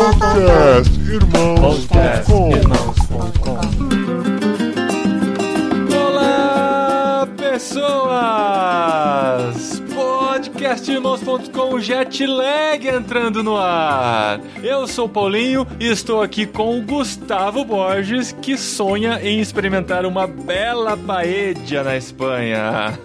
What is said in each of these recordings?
Podcast Irmãos.com Olá, pessoas! Podcastirmãos.com Jetlag entrando no ar. Eu sou o Paulinho e estou aqui com o Gustavo Borges, que sonha em experimentar uma bela paella na Espanha.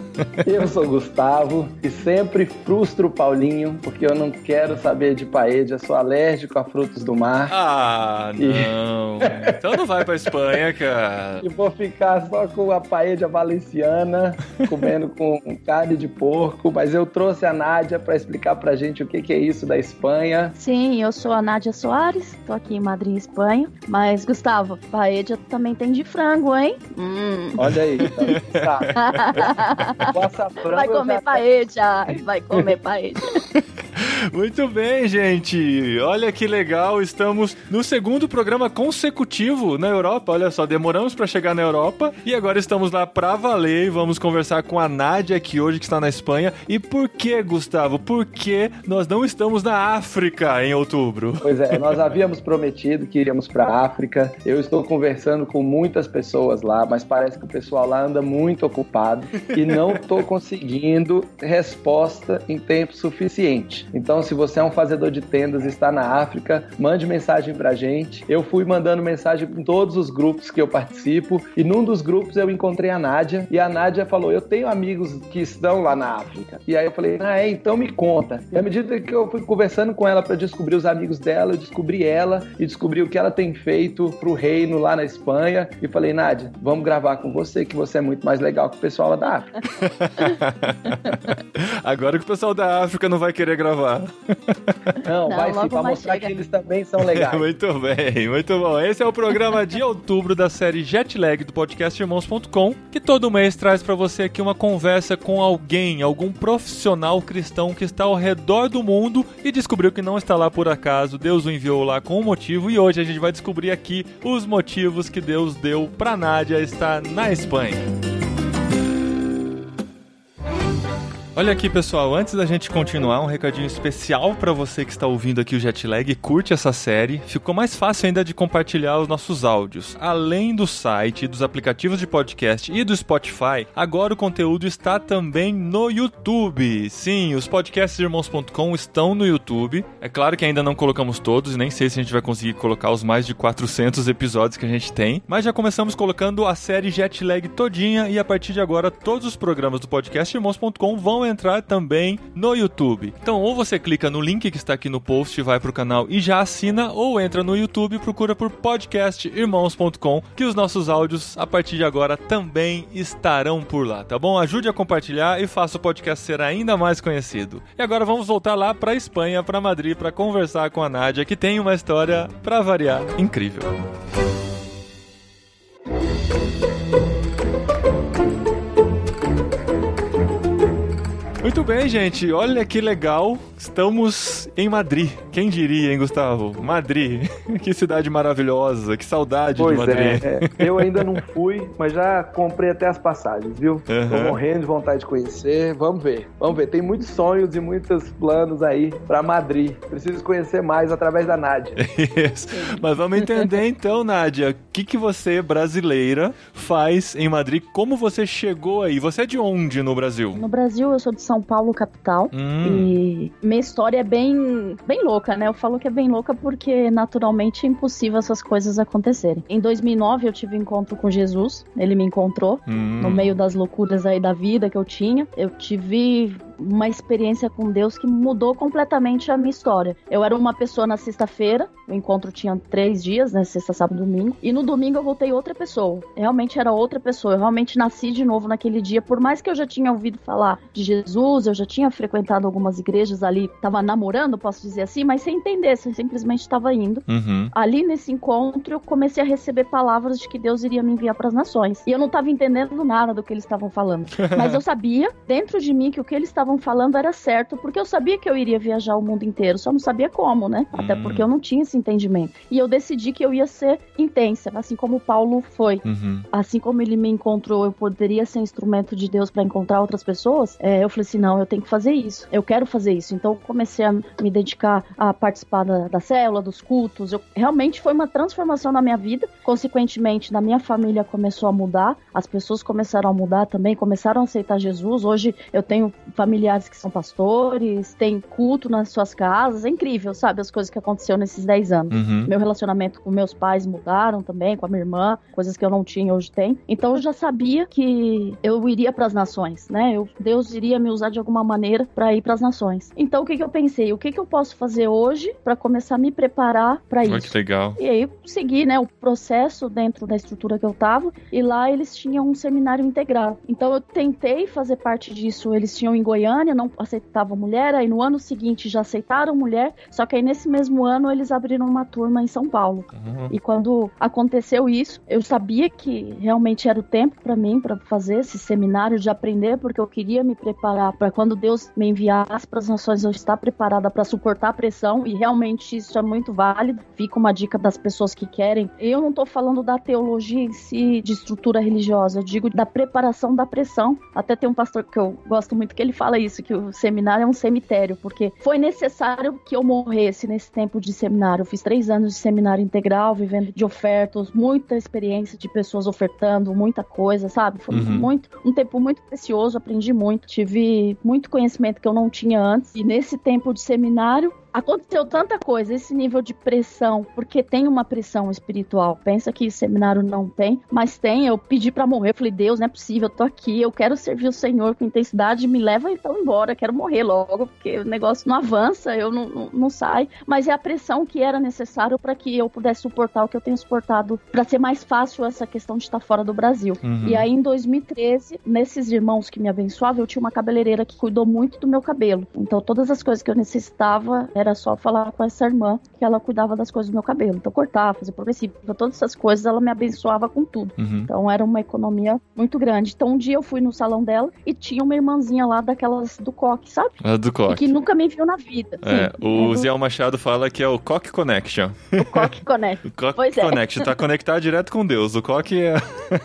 Eu sou o Gustavo e sempre frustro o Paulinho porque eu não quero saber de paella, sou alérgico a frutos do mar. Ah, não. Então não vai pra Espanha, cara. E vou ficar só com a paella valenciana, comendo com carne de porco, mas eu trouxe a Nádia para explicar pra gente o que, que é isso da Espanha. Sim, eu sou a Nádia Soares, tô aqui em Madrid, Espanha. Mas, Gustavo, paella também tem de frango, hein? Hum. Olha aí, então, tá. Vai comer já- paella, vai comer paella. Muito bem, gente. Olha que legal. Estamos no segundo programa consecutivo na Europa. Olha só, demoramos para chegar na Europa e agora estamos lá pra valer e vamos conversar com a Nádia aqui hoje que está na Espanha. E por que, Gustavo? Por que nós não estamos na África em outubro? Pois é, nós havíamos prometido que iríamos para a África. Eu estou conversando com muitas pessoas lá, mas parece que o pessoal lá anda muito ocupado e não estou conseguindo resposta em tempo suficiente. Então, se você é um fazedor de tendas e está na África, mande mensagem pra gente. Eu fui mandando mensagem em todos os grupos que eu participo e num dos grupos eu encontrei a Nádia e a Nádia falou: "Eu tenho amigos que estão lá na África". E aí eu falei: "Ah, é, então me conta". E à medida que eu fui conversando com ela para descobrir os amigos dela, eu descobri ela e descobri o que ela tem feito pro reino lá na Espanha e falei: "Nádia, vamos gravar com você que você é muito mais legal que o pessoal lá da África". Agora que o pessoal da África não vai querer gravar. Não, Não, vai sim, para mais mostrar chega. que eles também são legais. Muito bem, muito bom. Esse é o programa de outubro da série Jetlag do podcast Irmãos.com, que todo mês traz pra você aqui uma conversa com alguém, algum profissional cristão que está ao redor do mundo e descobriu que não está lá por acaso. Deus o enviou lá com um motivo e hoje a gente vai descobrir aqui os motivos que Deus deu pra Nádia estar na Espanha. Olha aqui, pessoal, antes da gente continuar, um recadinho especial pra você que está ouvindo aqui o Jetlag e curte essa série. Ficou mais fácil ainda de compartilhar os nossos áudios. Além do site, dos aplicativos de podcast e do Spotify, agora o conteúdo está também no YouTube. Sim, os podcasts irmãos.com estão no YouTube. É claro que ainda não colocamos todos e nem sei se a gente vai conseguir colocar os mais de 400 episódios que a gente tem, mas já começamos colocando a série Jetlag todinha e a partir de agora todos os programas do podcast irmãos.com vão entrar também no YouTube. Então, ou você clica no link que está aqui no post, vai pro canal e já assina, ou entra no YouTube e procura por podcastirmãos.com, que os nossos áudios a partir de agora também estarão por lá, tá bom? Ajude a compartilhar e faça o podcast ser ainda mais conhecido. E agora vamos voltar lá pra Espanha, pra Madrid, para conversar com a Nádia, que tem uma história pra variar incrível. Bem, gente. Olha que legal. Estamos em Madrid. Quem diria, hein, Gustavo? Madrid. que cidade maravilhosa. Que saudade Pois de Madrid. é, é, eu ainda não fui, mas já comprei até as passagens, viu? Tô Uhum. morrendo de vontade de conhecer. Vamos ver, vamos ver. Tem muitos sonhos e muitos planos aí pra Madrid. Preciso conhecer mais através da Nádia. Isso. Mas vamos entender então, Nádia, o que, que você, brasileira, faz em Madrid? Como você chegou aí? Você é de onde no Brasil? No Brasil, eu sou de São Paulo, capital. Hum, E minha história é bem, bem louca, né? Eu falo que é bem louca porque naturalmente é impossível essas coisas acontecerem. Em 2009 eu tive um encontro com Jesus, ele me encontrou hum. no meio das loucuras aí da vida que eu tinha. Eu tive uma experiência com Deus que mudou completamente a minha história. Eu era uma pessoa na sexta-feira, o encontro tinha três dias, né? Sexta, sábado, domingo. E no domingo eu voltei outra pessoa. Realmente era outra pessoa. Eu realmente nasci de novo naquele dia. Por mais que eu já tinha ouvido falar de Jesus, eu já tinha frequentado algumas igrejas ali, tava namorando, posso dizer assim, mas sem entender, eu simplesmente estava indo. Uhum. Ali nesse encontro, eu comecei a receber palavras de que Deus iria me enviar para as nações. E eu não estava entendendo nada do que eles estavam falando. Mas eu sabia, dentro de mim, que o que eles estavam estavam falando era certo, porque eu sabia que eu iria viajar o mundo inteiro, só não sabia como, né? Até Hum. porque eu não tinha esse entendimento. E eu decidi que eu ia ser intensa, assim como o Paulo foi. Uhum. Assim como ele me encontrou, eu poderia ser instrumento de Deus para encontrar outras pessoas. é, eu falei assim: não, eu tenho que fazer isso. Eu quero fazer isso. Então comecei a me dedicar a participar da, da célula, dos cultos. Eu, realmente foi uma transformação na minha vida. Consequentemente, na minha família começou a mudar. As pessoas começaram a mudar também, começaram a aceitar Jesus. Hoje eu tenho familiares que são pastores, tem culto nas suas casas. É incrível, sabe? As coisas que aconteceram nesses 10 anos. Uhum. Meu relacionamento com meus pais mudaram também, com a minha irmã, coisas que eu não tinha hoje tem. Então eu já sabia que eu iria para as nações, né? Eu, Deus iria me usar de alguma maneira para ir para as nações. Então o que, que eu pensei? O que, que eu posso fazer hoje para começar a me preparar para Olha isso? que legal. E aí eu segui, né, o processo dentro da estrutura que eu tava, e lá eles tinham um seminário integral. Então eu tentei fazer parte disso. Eles tinham em Goiânia, não aceitavam mulher, aí no ano seguinte já aceitaram mulher, só que aí nesse mesmo ano eles abriram uma turma em São Paulo. Uhum. E quando aconteceu isso, eu sabia que realmente era o tempo para mim para fazer esse seminário de aprender, porque eu queria me preparar para quando Deus me enviasse para as nações eu estar preparada para suportar a pressão e realmente isso é muito válido. Fica uma dica das pessoas que querem. Eu não estou falando da teologia em si, de estrutura religiosa, eu digo da preparação da pressão. Até tem um pastor que eu gosto muito que ele fala isso, que o seminário é um cemitério, porque foi necessário que eu morresse nesse tempo de seminário. Eu fiz três anos de seminário integral, vivendo de ofertas, muita experiência de pessoas ofertando, muita coisa, sabe? Foi Uhum. muito, um tempo muito precioso, aprendi muito, tive muito conhecimento que eu não tinha antes. E nesse tempo de seminário, Aconteceu tanta coisa, esse nível de pressão, porque tem uma pressão espiritual. Pensa que seminário não tem, mas tem. Eu pedi pra morrer, falei, Deus, não é possível, eu tô aqui, eu quero servir o Senhor com intensidade, me leva então embora, quero morrer logo, porque o negócio não avança, eu não, não, não saio. Mas é a pressão que era necessário para que eu pudesse suportar o que eu tenho suportado, para ser mais fácil essa questão de estar fora do Brasil. Uhum. E aí, em 2013, nesses irmãos que me abençoavam, eu tinha uma cabeleireira que cuidou muito do meu cabelo. Então, todas as coisas que eu necessitava, era só falar com essa irmã que ela cuidava das coisas do meu cabelo. Então, cortar, fazer progressivo, todas essas coisas, ela me abençoava com tudo. Uhum. Então, era uma economia muito grande. Então, um dia eu fui no salão dela e tinha uma irmãzinha lá daquelas do coque, sabe? A do E Coque. que nunca me viu na vida. É, Sim, o é Zé Machado fala que é o Coque Connection. do, do coque conecta. O Coque Pois é. Connection, tá conectado direto com Deus. O Coque é.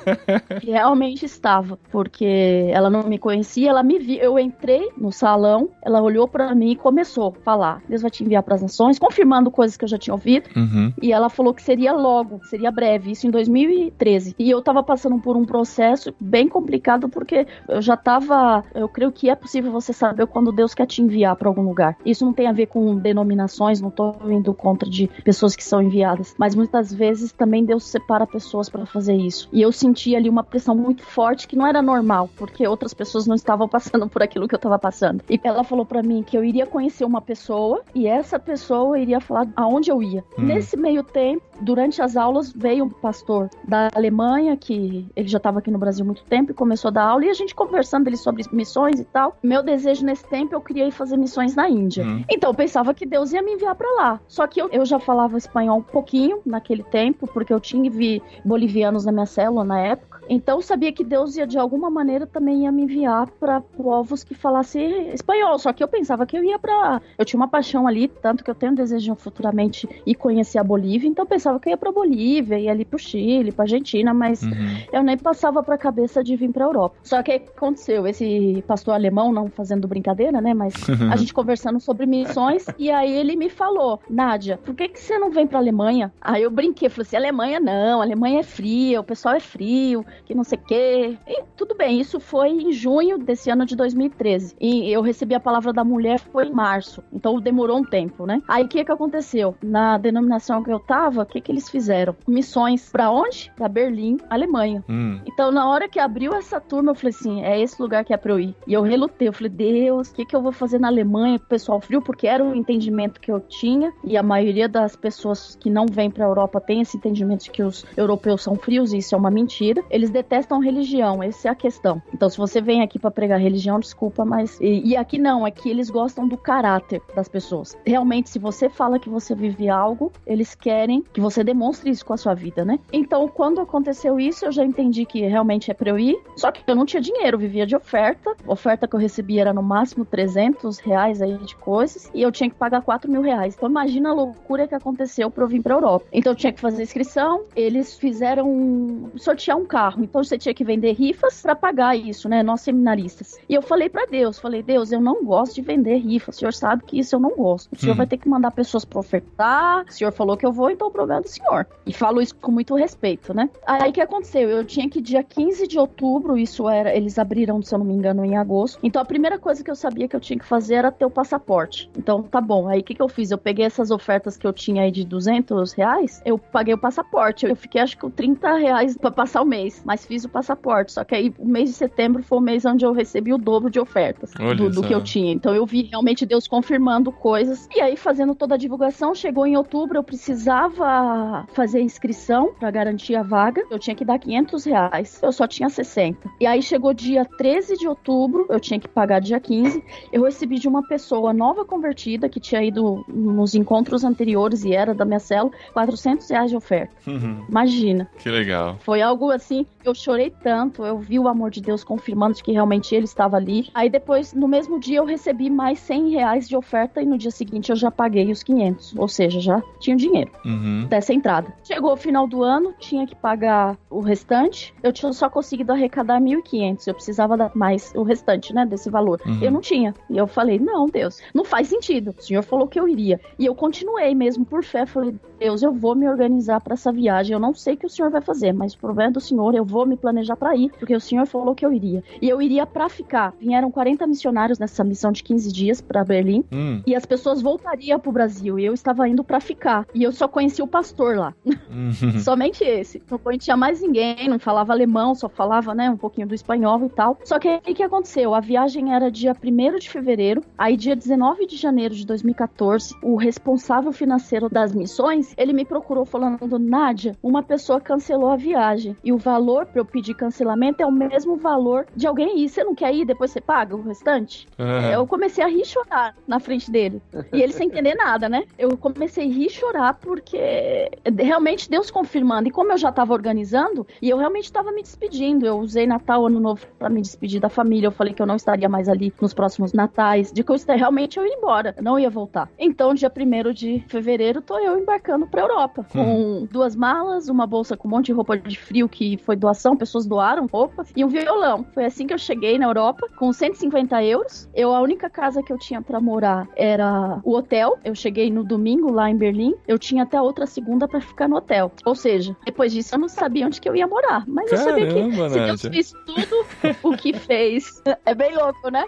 Realmente estava, porque ela não me conhecia, ela me viu. Eu entrei no salão, ela olhou pra mim e começou a falar: Deus vai te enviar para as nações, confirmando coisas que eu já tinha ouvido. Uhum. E ela falou que seria logo, seria breve, isso em 2013. E eu tava passando por um processo bem complicado, porque eu já tava. Eu creio que é possível você saber quando Deus quer te enviar para algum lugar. Isso não tem a ver com denominações, não tô indo contra de pessoas que são enviadas. Mas muitas vezes também Deus separa pessoas para fazer isso. E eu senti ali uma pressão muito forte que não era normal, porque outras pessoas não estavam passando por aquilo que eu tava passando. E ela falou para mim que eu iria conhecer uma pessoa e essa pessoa iria falar aonde eu ia. Hum. Nesse meio tempo, durante as aulas, veio um pastor da Alemanha, que ele já estava aqui no Brasil há muito tempo, e começou a dar aula, e a gente conversando ele sobre missões e tal. Meu desejo nesse tempo, eu queria ir fazer missões na Índia. Hum. Então, eu pensava que Deus ia me enviar para lá. Só que eu, eu já falava espanhol um pouquinho naquele tempo, porque eu tinha vi bolivianos na minha célula na época. Então, eu sabia que Deus ia, de alguma maneira, também ia me enviar para povos que falassem espanhol. Só que eu pensava que eu ia para. Eu tinha uma paixão ali, tanto que eu tenho um desejo de futuramente ir conhecer a Bolívia. Então, eu pensava que eu ia para Bolívia, ia ali pro Chile, pra Argentina, mas Uhum. eu nem passava pra cabeça de vir pra Europa. Só que o que aconteceu? Esse pastor alemão, não fazendo brincadeira, né? Mas a gente conversando sobre missões, e aí ele me falou: Nádia, por que, que você não vem pra Alemanha? Aí eu brinquei, falei assim: Alemanha não, Alemanha é fria, o pessoal é frio, que não sei o quê. E tudo bem, isso foi em junho desse ano de 2013. E eu recebi a palavra da mulher foi em março, então demorou um tempo, né? Aí o que que aconteceu? Na denominação que eu tava, o que que eles fizeram? Missões pra onde? Pra Berlim, Alemanha. Hum. Então, na hora que abriu essa turma, eu falei assim: é esse lugar que é pra eu ir. E eu relutei. Eu falei: Deus, o que, que eu vou fazer na Alemanha o pessoal frio? Porque era o entendimento que eu tinha. E a maioria das pessoas que não vêm pra Europa tem esse entendimento de que os europeus são frios. E isso é uma mentira. Eles detestam religião. Essa é a questão. Então, se você vem aqui pra pregar religião, desculpa, mas. E, e aqui não. Aqui eles gostam do caráter das pessoas. Pessoas. Realmente, se você fala que você vive algo, eles querem que você demonstre isso com a sua vida, né? Então, quando aconteceu isso, eu já entendi que realmente é pra eu ir. Só que eu não tinha dinheiro, vivia de oferta. A oferta que eu recebia era no máximo 300 reais aí de coisas. E eu tinha que pagar 4 mil reais. Então, imagina a loucura que aconteceu pra eu vir pra Europa. Então, eu tinha que fazer inscrição. Eles fizeram sortear um carro. Então, você tinha que vender rifas para pagar isso, né? Nós seminaristas. E eu falei para Deus, falei, Deus, eu não gosto de vender rifa. O senhor sabe que isso eu não gosto. O senhor uhum. vai ter que mandar pessoas para ofertar. O senhor falou que eu vou, então o problema é do senhor. E falo isso com muito respeito, né? Aí o que aconteceu? Eu tinha que dia 15 de outubro, isso era, eles abriram, se eu não me engano, em agosto. Então a primeira coisa que eu sabia que eu tinha que fazer era ter o passaporte. Então tá bom. Aí o que, que eu fiz? Eu peguei essas ofertas que eu tinha aí de 200 reais, eu paguei o passaporte. Eu fiquei acho que com 30 reais para passar o mês, mas fiz o passaporte. Só que aí o mês de setembro foi o mês onde eu recebi o dobro de ofertas do, do, que eu tinha. Então eu vi realmente Deus confirmando coisas. E aí, fazendo toda a divulgação, chegou em outubro, eu precisava fazer inscrição para garantir a vaga. Eu tinha que dar 500 reais. Eu só tinha 60. E aí chegou dia 13 de outubro, eu tinha que pagar dia 15. Eu recebi de uma pessoa nova convertida que tinha ido nos encontros anteriores e era da minha célula, 400 reais de oferta. Uhum. Imagina. Que legal. Foi algo assim, eu chorei tanto, eu vi o amor de Deus confirmando de que realmente ele estava ali. Aí depois, no mesmo dia, eu recebi mais 100 reais de oferta e no dia seguinte eu já paguei os 500. Ou seja, já tinha dinheiro uhum. dessa entrada. Chegou o final do ano, tinha que pagar o restante. Eu tinha só conseguido arrecadar 1.500. Eu precisava dar mais o restante, né, desse valor. Uhum. Eu não tinha. E eu falei, não, Deus, não faz sentido. O senhor falou que eu iria. E eu continuei mesmo por fé. Falei, Deus, eu vou me organizar para essa viagem. Eu não sei o que o senhor vai fazer, mas por do senhor, eu vou me planejar para ir, porque o senhor falou que eu iria. E eu iria para ficar. Vieram 40 missionários nessa missão de 15 dias para Berlim, hum. e as pessoas voltariam pro Brasil, e eu estava indo para ficar. E eu só conheci o pastor lá. Uhum. Somente esse. Não conhecia mais ninguém, não falava alemão, só falava, né, um pouquinho do espanhol e tal. Só que aí o que aconteceu? A viagem era dia 1 de fevereiro, aí dia 19 de janeiro de 2014, o responsável financeiro das missões, ele me procurou falando, Nádia, uma pessoa cancelou a viagem, e o valor para eu pedir cancelamento é o mesmo valor de alguém ir. Você não quer ir, depois você paga o restante? Uhum. Eu comecei a rir chorar na frente dele. E ele sem entender nada, né? Eu comecei a rir chorar porque realmente Deus confirmando. E como eu já estava organizando, e eu realmente estava me despedindo. Eu usei Natal, Ano Novo para me despedir da família. Eu falei que eu não estaria mais ali nos próximos natais. De que eu realmente eu ia embora. Eu não ia voltar. Então, dia 1 de fevereiro, tô eu embarcando pra Europa. Com hum. duas malas, uma bolsa com um monte de roupa de frio que foi doação, pessoas doaram roupa, e um violão. Foi assim que eu cheguei na Europa, com 150 euros. Eu, a única casa que eu tinha para morar era o hotel. Eu cheguei no domingo lá em Berlim. Eu tinha até outra segunda para ficar no hotel. Ou seja, depois disso eu não sabia onde que eu ia morar. Mas Caramba, eu sabia que se Deus fez tudo o que fez. É bem louco, né?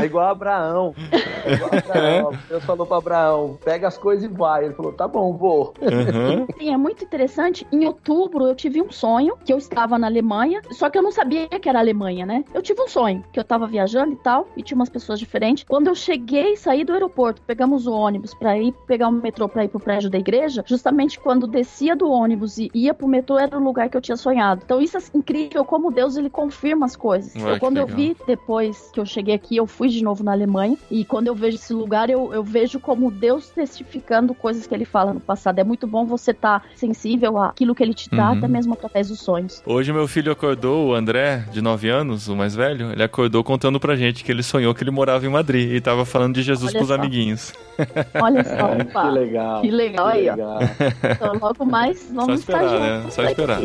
É igual Abraão. É igual Abraão. Deus falou para Abraão: pega as coisas e vai. Ele falou: tá bom, vou. Uhum. Sim, é muito interessante. Em outubro eu tive um sonho que eu estava na Alemanha, só que eu não sabia que era Alemanha, né? Eu tive um sonho, que eu estava viajando e tal, e tinha umas pessoas diferentes. Quando eu cheguei, saí do aeroporto, pegamos o ônibus para ir pegar o metrô para ir pro prédio da igreja, justamente quando descia do ônibus e ia pro metrô era o lugar que eu tinha sonhado. Então isso é incrível como Deus ele confirma as coisas. Ué, eu, quando eu vi depois que eu cheguei aqui, eu fui de novo na Alemanha e quando eu vejo esse lugar, eu, eu vejo como Deus testificando coisas que ele fala no passado. É muito bom você estar tá sensível àquilo que ele te dá, uhum. até mesmo através dos sonhos. Hoje meu filho acordou, o André, de 9 anos, o mais velho, ele acordou contando pra gente que ele sonhou que ele morava em Madrid e tava falando de Jesus Olha pros só. Amiguinhos. Olha só, opa. que legal. Que legal que aí, legal. ó. Então logo mais vamos Só esperar, estar né? Só esperar.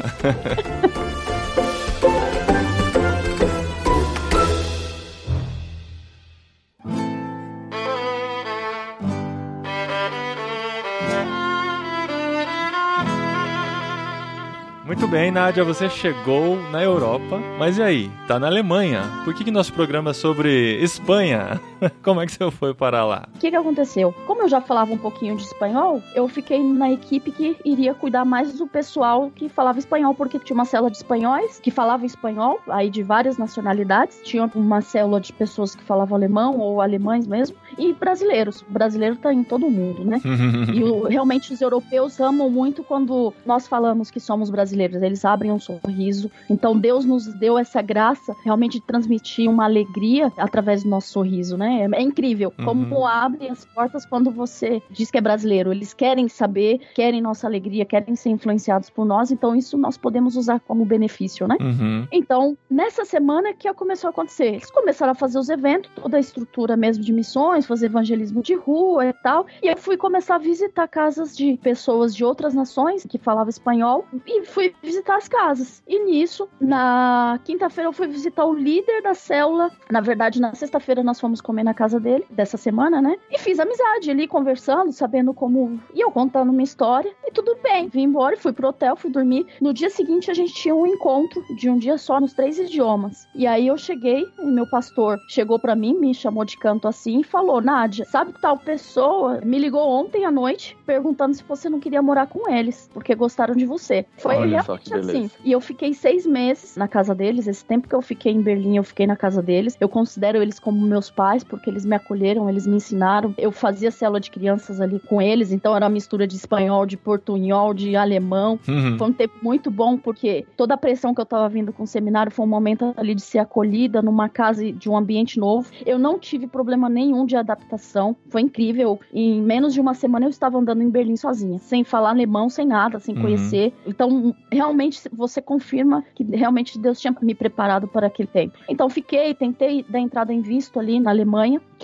Muito bem, Nádia, você chegou na Europa, mas e aí? Tá na Alemanha. Por que, que nosso programa é sobre Espanha? Como é que você foi para lá? O que, que aconteceu? Como eu já falava um pouquinho de espanhol, eu fiquei na equipe que iria cuidar mais do pessoal que falava espanhol, porque tinha uma célula de espanhóis que falavam espanhol, aí de várias nacionalidades. Tinha uma célula de pessoas que falavam alemão ou alemães mesmo, e brasileiros. O brasileiro tá em todo mundo, né? e o, realmente os europeus amam muito quando nós falamos que somos brasileiros brasileiros, eles abrem um sorriso. Então Deus nos deu essa graça realmente de transmitir uma alegria através do nosso sorriso, né? Né? É incrível Uhum. como abre as portas quando você diz que é brasileiro. Eles querem saber, querem nossa alegria, querem ser influenciados por nós, então isso nós podemos usar como benefício, né? Uhum. Então, nessa semana que começou a acontecer, eles começaram a fazer os eventos, toda a estrutura mesmo de missões, fazer evangelismo de rua e tal. E eu fui começar a visitar casas de pessoas de outras nações que falavam espanhol e fui visitar as casas. E nisso, na quinta-feira eu fui visitar o líder da célula. Na verdade, na sexta-feira nós fomos na casa dele, dessa semana, né? E fiz amizade ali, conversando, sabendo como. E eu contando uma história. E tudo bem. Vim embora, fui pro hotel, fui dormir. No dia seguinte a gente tinha um encontro de um dia só nos três idiomas. E aí eu cheguei e meu pastor chegou pra mim, me chamou de canto assim e falou: Nádia, sabe que tal pessoa me ligou ontem à noite perguntando se você não queria morar com eles, porque gostaram de você. Foi Olha realmente assim. E eu fiquei seis meses na casa deles. Esse tempo que eu fiquei em Berlim, eu fiquei na casa deles. Eu considero eles como meus pais, porque eles me acolheram, eles me ensinaram. Eu fazia célula de crianças ali com eles, então era uma mistura de espanhol, de portunhol, de alemão. Uhum. Foi um tempo muito bom, porque toda a pressão que eu tava vindo com o seminário foi um momento ali de ser acolhida numa casa de um ambiente novo. Eu não tive problema nenhum de adaptação. Foi incrível. Em menos de uma semana eu estava andando em Berlim sozinha, sem falar alemão, sem nada, sem Uhum. conhecer. Então, realmente, você confirma que realmente Deus tinha me preparado para aquele tempo. Então, fiquei, tentei dar entrada em visto ali na Alemanha,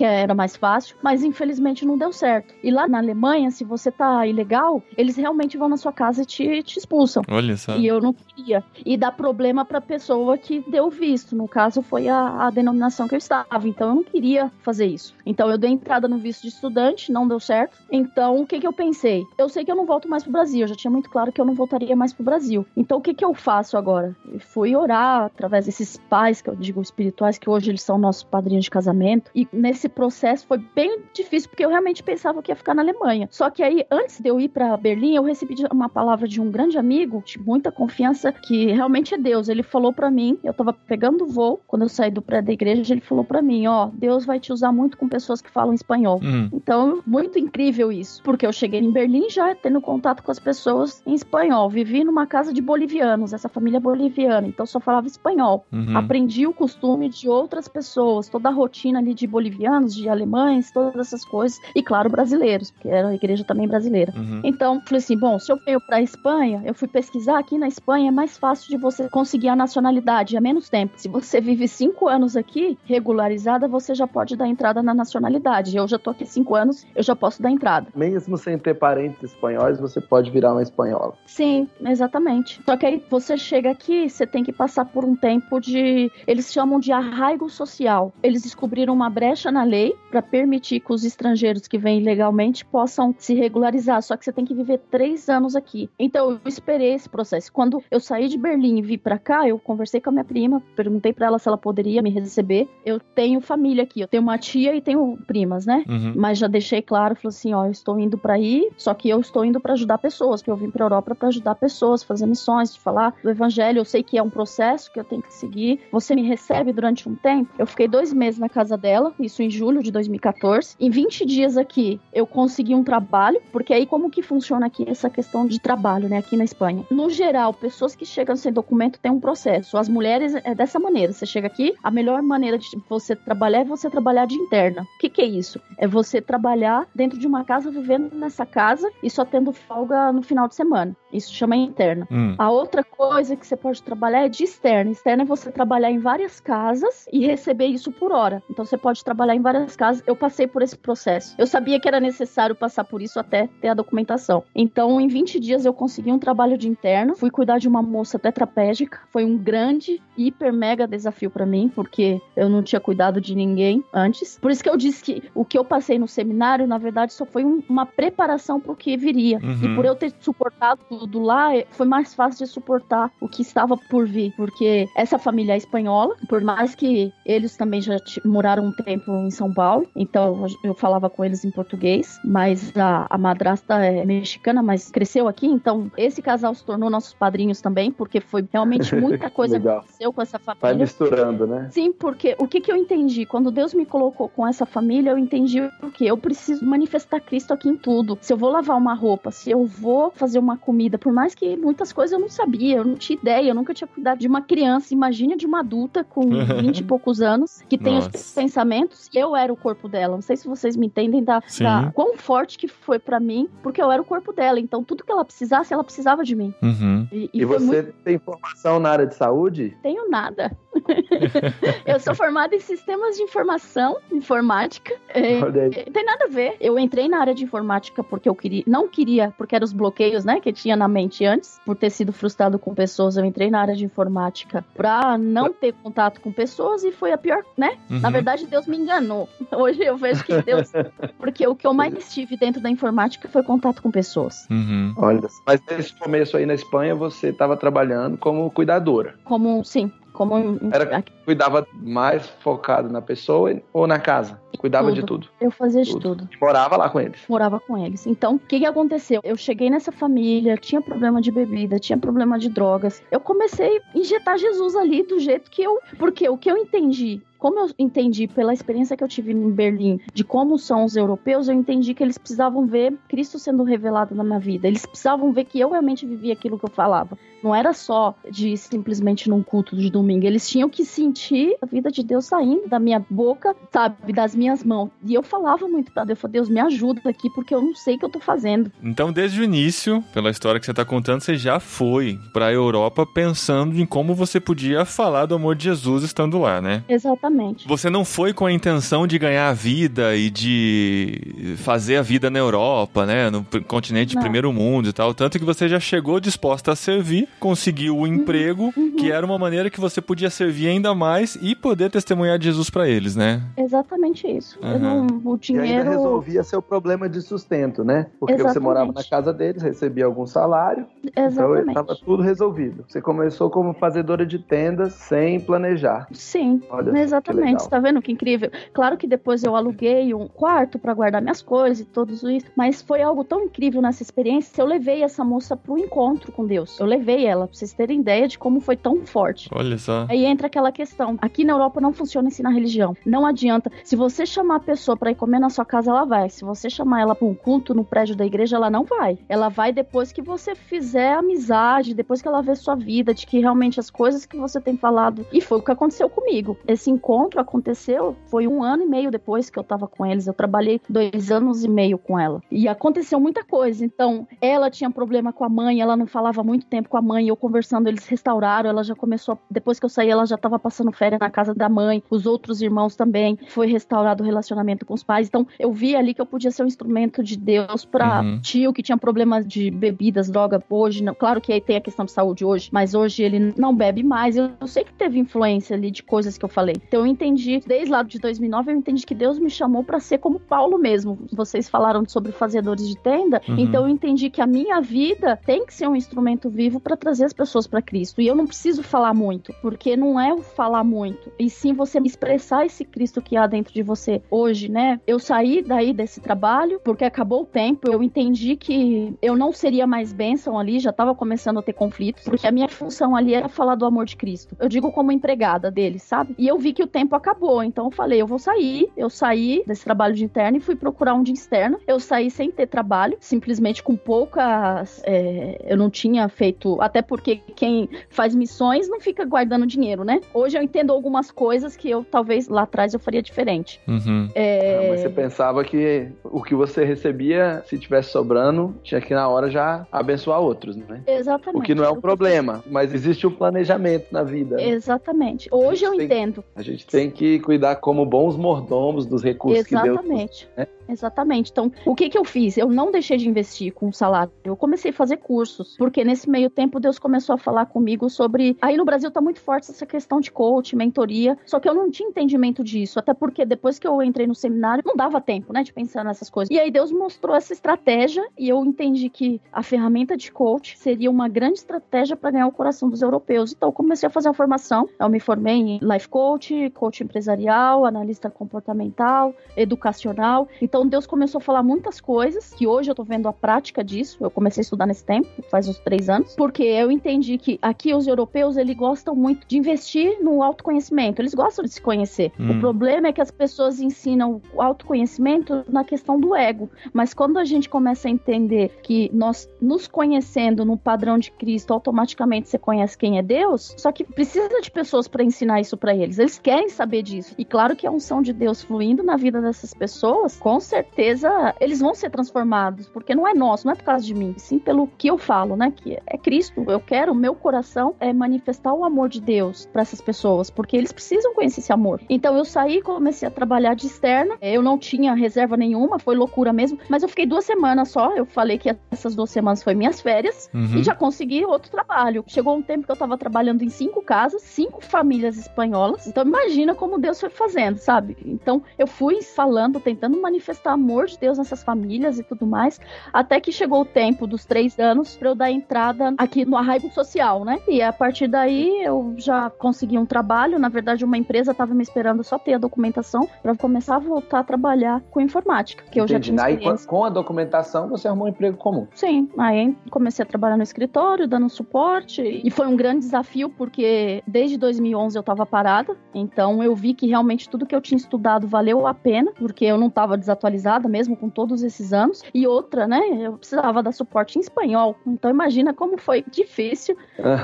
que era mais fácil, mas infelizmente não deu certo. E lá na Alemanha, se você tá ilegal, eles realmente vão na sua casa e te, te expulsam. Olha só. E eu não queria. E dá problema pra pessoa que deu visto. No caso, foi a, a denominação que eu estava. Então, eu não queria fazer isso. Então, eu dei entrada no visto de estudante, não deu certo. Então, o que, que eu pensei? Eu sei que eu não volto mais pro Brasil. Eu já tinha muito claro que eu não voltaria mais pro Brasil. Então, o que, que eu faço agora? Eu fui orar através desses pais, que eu digo espirituais, que hoje eles são nossos padrinhos de casamento. E nesse processo foi bem difícil, porque eu realmente pensava que ia ficar na Alemanha. Só que aí, antes de eu ir para Berlim, eu recebi uma palavra de um grande amigo, de muita confiança, que realmente é Deus. Ele falou para mim, eu tava pegando o voo, quando eu saí do prédio da igreja, ele falou para mim, ó, Deus vai te usar muito com pessoas que falam espanhol. Hum. Então, muito incrível isso, porque eu cheguei em Berlim já tendo contato com as pessoas em espanhol. Vivi numa casa de bolivianos, essa família é boliviana, então só falava espanhol. Uhum. Aprendi o costume de outras pessoas, toda a rotina ali de bolivianos, de alemães, todas essas coisas. E claro, brasileiros, porque era a igreja também brasileira. Uhum. Então, falei assim, bom, se eu venho pra Espanha, eu fui pesquisar aqui na Espanha, é mais fácil de você conseguir a nacionalidade, é menos tempo. Se você vive cinco anos aqui, regularizada, você já pode dar entrada na nacionalidade. Eu já tô aqui cinco anos, eu já posso dar entrada. Mesmo sem ter parentes espanhóis, você pode virar uma espanhola. Sim, exatamente. Só que aí você chega aqui, você tem que passar por um tempo de. Eles chamam de arraigo social. Eles descobriram uma brecha na lei para permitir que os estrangeiros que vêm ilegalmente possam se regularizar. Só que você tem que viver três anos aqui. Então eu esperei esse processo. Quando eu saí de Berlim e vim para cá, eu conversei com a minha prima, perguntei para ela se ela poderia me receber. Eu tenho família aqui, eu tenho uma tia e tenho primas, né? Uhum. Mas já deixei claro, falei assim, ó, eu estou indo pra ir, só que eu estou indo pra ajudar pessoas, porque eu vim pra Europa pra ajudar pessoas, fazer missões, falar do evangelho. Eu sei que é um processo que eu tenho que seguir. Você me recebe durante um tempo. Eu fiquei dois meses na casa dela, isso em julho de 2014. Em 20 dias aqui, eu consegui um trabalho, porque aí como que funciona aqui essa questão de trabalho, né, aqui na Espanha? No geral, pessoas que chegam sem documento têm um processo. As mulheres é dessa maneira. Você chega aqui, a melhor maneira de você trabalhar é você trabalhar de interna. O que, que é isso? É você trabalhar dentro de uma casa, vivendo nessa casa e só tendo folga no final de semana. Isso chama interna. Hum. A outra coisa que você pode trabalhar é de externa. Externa é você trabalhar em várias casas e receber isso por hora. Então você pode trabalhar em várias casas. Eu passei por esse processo. Eu sabia que era necessário passar por isso até ter a documentação. Então, em 20 dias eu consegui um trabalho de interno. Fui cuidar de uma moça tetraplégica. Foi um grande, hiper, mega desafio para mim, porque eu não tinha cuidado de ninguém antes. Por isso que eu disse que o que eu passei no seminário, na verdade, só foi um- uma preparação para o que viria. Uhum. E por eu ter suportado tudo lá, eh, foi mais fácil de suportar o que estava por vir. Porque essa família é espanhola, por mais que eles também já moraram um tempo em São Paulo, então eu falava com eles em português, mas a, a madrasta é mexicana, mas cresceu aqui, então esse casal se tornou nossos padrinhos também, porque foi realmente muita coisa que aconteceu com essa Vai família. misturando, né? Sim, porque o que, que eu entendi? Quando Deus me colocou com essa família, eu entendi o que? Eu preciso manifestar Cristo aqui em tudo. Se eu vou lavar uma roupa, se eu vou fazer uma comida, por mais que muitas coisas eu não sabia, eu não tinha ideia, eu nunca tinha cuidado de uma criança, imagina de uma adulta com 20 e poucos anos, que tem os Nossa. pensamentos sentimentos e eu era o corpo dela. Não sei se vocês me entendem da, da quão forte que foi pra mim, porque eu era o corpo dela. Então tudo que ela precisasse, ela precisava de mim. Uhum. E, E, foi você muito tem formação na área de saúde? tenho nada. eu sou formada em sistemas de informação, informática. É, aí. tem nada a ver. Eu entrei na área de informática porque eu queria, não queria, porque eram os bloqueios, né, que tinha na mente antes, por ter sido frustrado com pessoas. Eu entrei na área de informática pra não ter contato com pessoas e foi a pior, né? Na Uhum. verdade, Deus me enganou. Hoje eu vejo que Deus, porque o que eu mais tive dentro da informática foi contato com pessoas. Uhum. Olha, mas nesse começo aí na Espanha você estava trabalhando como cuidadora. Como, sim, como Era- Cuidava mais focado na pessoa ou na casa? Cuidava de tudo. eu fazia de Tudo. tudo. E morava lá com eles. morava com eles. Então, o que, que aconteceu? Eu cheguei nessa família, tinha problema de bebida, tinha problema de drogas. Eu comecei a injetar Jesus ali do jeito que eu. Porque o que eu entendi. Como eu entendi pela experiência que eu tive em Berlim de como são os europeus, eu entendi que eles precisavam ver Cristo sendo revelado na minha vida. Eles precisavam ver que eu realmente vivia aquilo que eu falava. Não era só de ir simplesmente num culto de domingo. Eles tinham que sentir a vida de Deus saindo da minha boca, sabe, das minhas mãos. E eu falava muito pra Deus, eu falei, Deus, me ajuda aqui, porque eu não sei o que eu tô fazendo. Então, desde o início, pela história que você tá contando, você já foi pra Europa pensando em como você podia falar do amor de Jesus estando lá, né? Exatamente. Você não foi com a intenção de ganhar a vida e de fazer a vida na Europa, né? No continente Não. primeiro mundo e tal. Tanto que você já chegou disposta a servir, conseguiu o emprego, uhum. que era uma maneira que você podia servir ainda mais e poder testemunhar de Jesus pra eles, né? Exatamente isso. Eu Aham. não, o E ainda dinheiro. resolvia seu problema de sustento, né? Porque você Exatamente. morava na casa deles, recebia algum salário, então Exatamente. estava tudo resolvido. Você começou como fazedora de tendas sem planejar. Sim, Olha, que exatamente. Tá vendo que incrível? Claro que depois eu aluguei um quarto pra guardar minhas coisas e tudo isso, mas foi algo tão incrível nessa experiência. Eu levei essa moça pro encontro com Deus. Eu levei ela, pra vocês terem ideia de como foi tão forte. Olha só. Aí entra aquela questão. Aqui na Europa não funciona ensinar religião. Não adianta. Se você chamar a pessoa pra ir comer na sua casa, ela vai. Se você chamar ela pra um culto no prédio da igreja, ela não vai. Ela vai depois que você fizer amizade, depois que ela vê sua vida, de que realmente as coisas que você tem falado. E foi o que aconteceu comigo. Esse encontro aconteceu, foi um ano e meio depois que eu tava com eles. Eu trabalhei dois anos e meio com ela. E aconteceu muita coisa. Então, ela tinha problema com a mãe, ela não falava muito tempo com a mãe. Eu conversando, eles restauraram. Ela já começou. a- Depois que eu saí, ela já tava passando férias na casa da mãe. Os outros irmãos também. Foi restaurado o relacionamento com os pais. Então, eu vi ali que eu podia ser um instrumento de Deus pra Uhum. tio que tinha problemas de bebidas, droga. Hoje, não, claro que aí tem a questão de saúde hoje, mas hoje ele não bebe mais. Eu, eu sei que teve influência ali de coisas que eu falei. Então, eu entendi, desde lá de 2009, eu entendi que Deus me chamou pra ser como Paulo mesmo. Vocês falaram sobre fazedores de tenda, Uhum. então eu entendi que a minha vida tem que ser um instrumento vivo pra trazer as pessoas pra Cristo. E eu não preciso falar muito, porque não é o falar muito, e sim você expressar esse Cristo que há dentro de você hoje, né? Eu saí daí desse trabalho porque acabou o tempo, eu entendi que eu não seria mais bênção ali, já tava começando a ter conflitos, porque a minha função ali era falar do amor de Cristo. Eu digo como empregada dele, sabe? E eu vi que o tempo acabou, então eu falei, eu vou sair. Eu saí desse trabalho de interno e fui procurar um de externo. Eu saí sem ter trabalho, simplesmente com poucas. é, eu não tinha feito. Até porque quem faz missões não fica guardando dinheiro, né? Hoje eu entendo algumas coisas que eu talvez lá atrás eu faria diferente. Uhum. É, Ah, Mas você pensava que o que você recebia, se tivesse sobrando, tinha que na hora já abençoar outros, né? Exatamente. O que não é um problema, mas existe um planejamento na vida. né? Exatamente. Hoje eu Tem- entendo. A gente tem que cuidar como bons mordomos dos recursos que Deus Exatamente. né? Exatamente. Então, o que que eu fiz? Eu não deixei de investir com o salário. Eu comecei a fazer cursos, porque nesse meio tempo Deus começou a falar comigo sobre. Aí no Brasil tá muito forte essa questão de coach, mentoria. Só que eu não tinha entendimento disso, até porque depois que eu entrei no seminário, não dava tempo, né, de pensar nessas coisas. E aí Deus mostrou essa estratégia e eu entendi que a ferramenta de coach seria uma grande estratégia para ganhar o coração dos europeus. Então, eu comecei a fazer a formação. Eu me formei em life coach, coach empresarial, analista comportamental, educacional. Então, Então Deus começou a falar muitas coisas, que hoje eu tô vendo a prática disso. Eu comecei a estudar nesse tempo, faz uns três anos, porque eu entendi que aqui os europeus, eles gostam muito de investir no autoconhecimento. Eles gostam de se conhecer. Hum. O problema é que as pessoas ensinam o autoconhecimento na questão do ego. Mas quando a gente começa a entender que nós nos conhecendo no padrão de Cristo, automaticamente você conhece quem é Deus, só que precisa de pessoas para ensinar isso para eles. Eles querem saber disso. E claro que a unção de Deus fluindo na vida dessas pessoas, com certeza eles vão ser transformados, porque não é nosso, não é por causa de mim, sim pelo que eu falo, né? Que é Cristo. Eu quero, meu coração é manifestar o amor de Deus para essas pessoas, porque eles precisam conhecer esse amor. Então eu saí, comecei a trabalhar de externa. Eu não tinha reserva nenhuma, foi loucura mesmo, mas eu fiquei duas semanas só. Eu falei que essas duas semanas foi minhas férias Uhum. e já consegui outro trabalho. Chegou um tempo que eu tava trabalhando em cinco casas, cinco famílias espanholas. Então imagina como Deus foi fazendo, sabe? Então eu fui falando, tentando manifestar amor de Deus nessas famílias e tudo mais, até que chegou o tempo dos três anos para eu dar entrada aqui no arraigo social, né? E a partir daí eu já consegui um trabalho. Na verdade, uma empresa tava me esperando só ter a documentação para começar a voltar a trabalhar com informática, que eu já Entendi. tinha Aí, experiência. com a documentação, você arrumou um emprego comum. Sim, aí comecei a trabalhar no escritório, dando suporte, e foi um grande desafio porque desde 2011 eu estava parada, então eu vi que realmente tudo que eu tinha estudado valeu a pena, porque eu não estava desatualizada mesmo com todos esses anos. E outra, né, eu precisava dar suporte em espanhol, então imagina como foi difícil.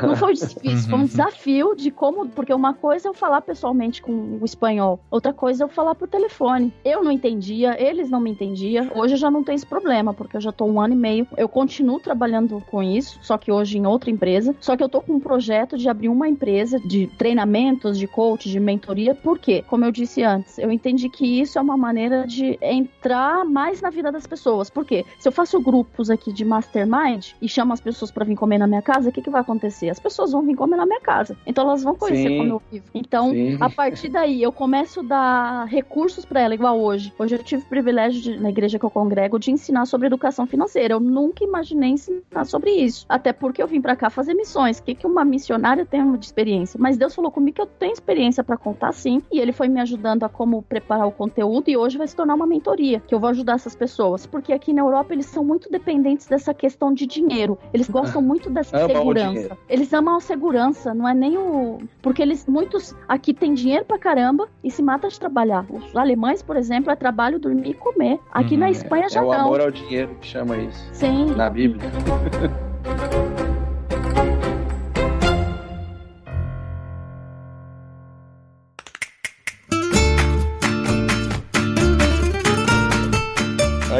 Não foi difícil, foi um desafio de como, porque uma coisa é eu falar pessoalmente com o espanhol, outra coisa é eu falar por telefone. Eu não entendia, eles não me entendiam. Hoje eu já não tenho esse problema, porque eu já tô um ano e meio. Eu continuo trabalhando com isso, só que hoje em outra empresa. Só que eu tô com um projeto de abrir uma empresa de treinamentos, de coach, de mentoria. Por quê? Como eu disse antes, eu entendi que isso é uma maneira de entrar mais na vida das pessoas. Por quê? Se eu faço grupos aqui de mastermind e chamo as pessoas para vir comer na minha casa, o que, que vai acontecer? As pessoas vão vir comer na minha casa. Então elas vão conhecer Sim. como eu vivo. Então, Sim. a partir daí, eu começo a dar recursos para ela, igual hoje. Hoje eu tive o privilégio, de, na igreja que eu congrego, de ensinar sobre educação financeira. Eu nunca imaginei ensinar sobre isso. Até porque eu vim para cá fazer missões. O que, que uma missionária tem de experiência? Mas Deus falou comigo que eu tenho experiência para contar sim. E ele foi me ajudando a como preparar o conteúdo. E hoje vai se tornar uma mentoria, que eu vou ajudar essas pessoas. Porque aqui na Europa eles são muito dependentes dessa questão de dinheiro. Eles gostam muito dessa Amam segurança. Eles amam a segurança, não é nem o. Porque eles, muitos aqui têm dinheiro pra caramba e se matam de trabalhar. Os alemães, por exemplo, é trabalho, dormir e comer. Aqui Uhum. na Espanha já é o não. amor ao dinheiro que chama isso. Sim. Na Bíblia.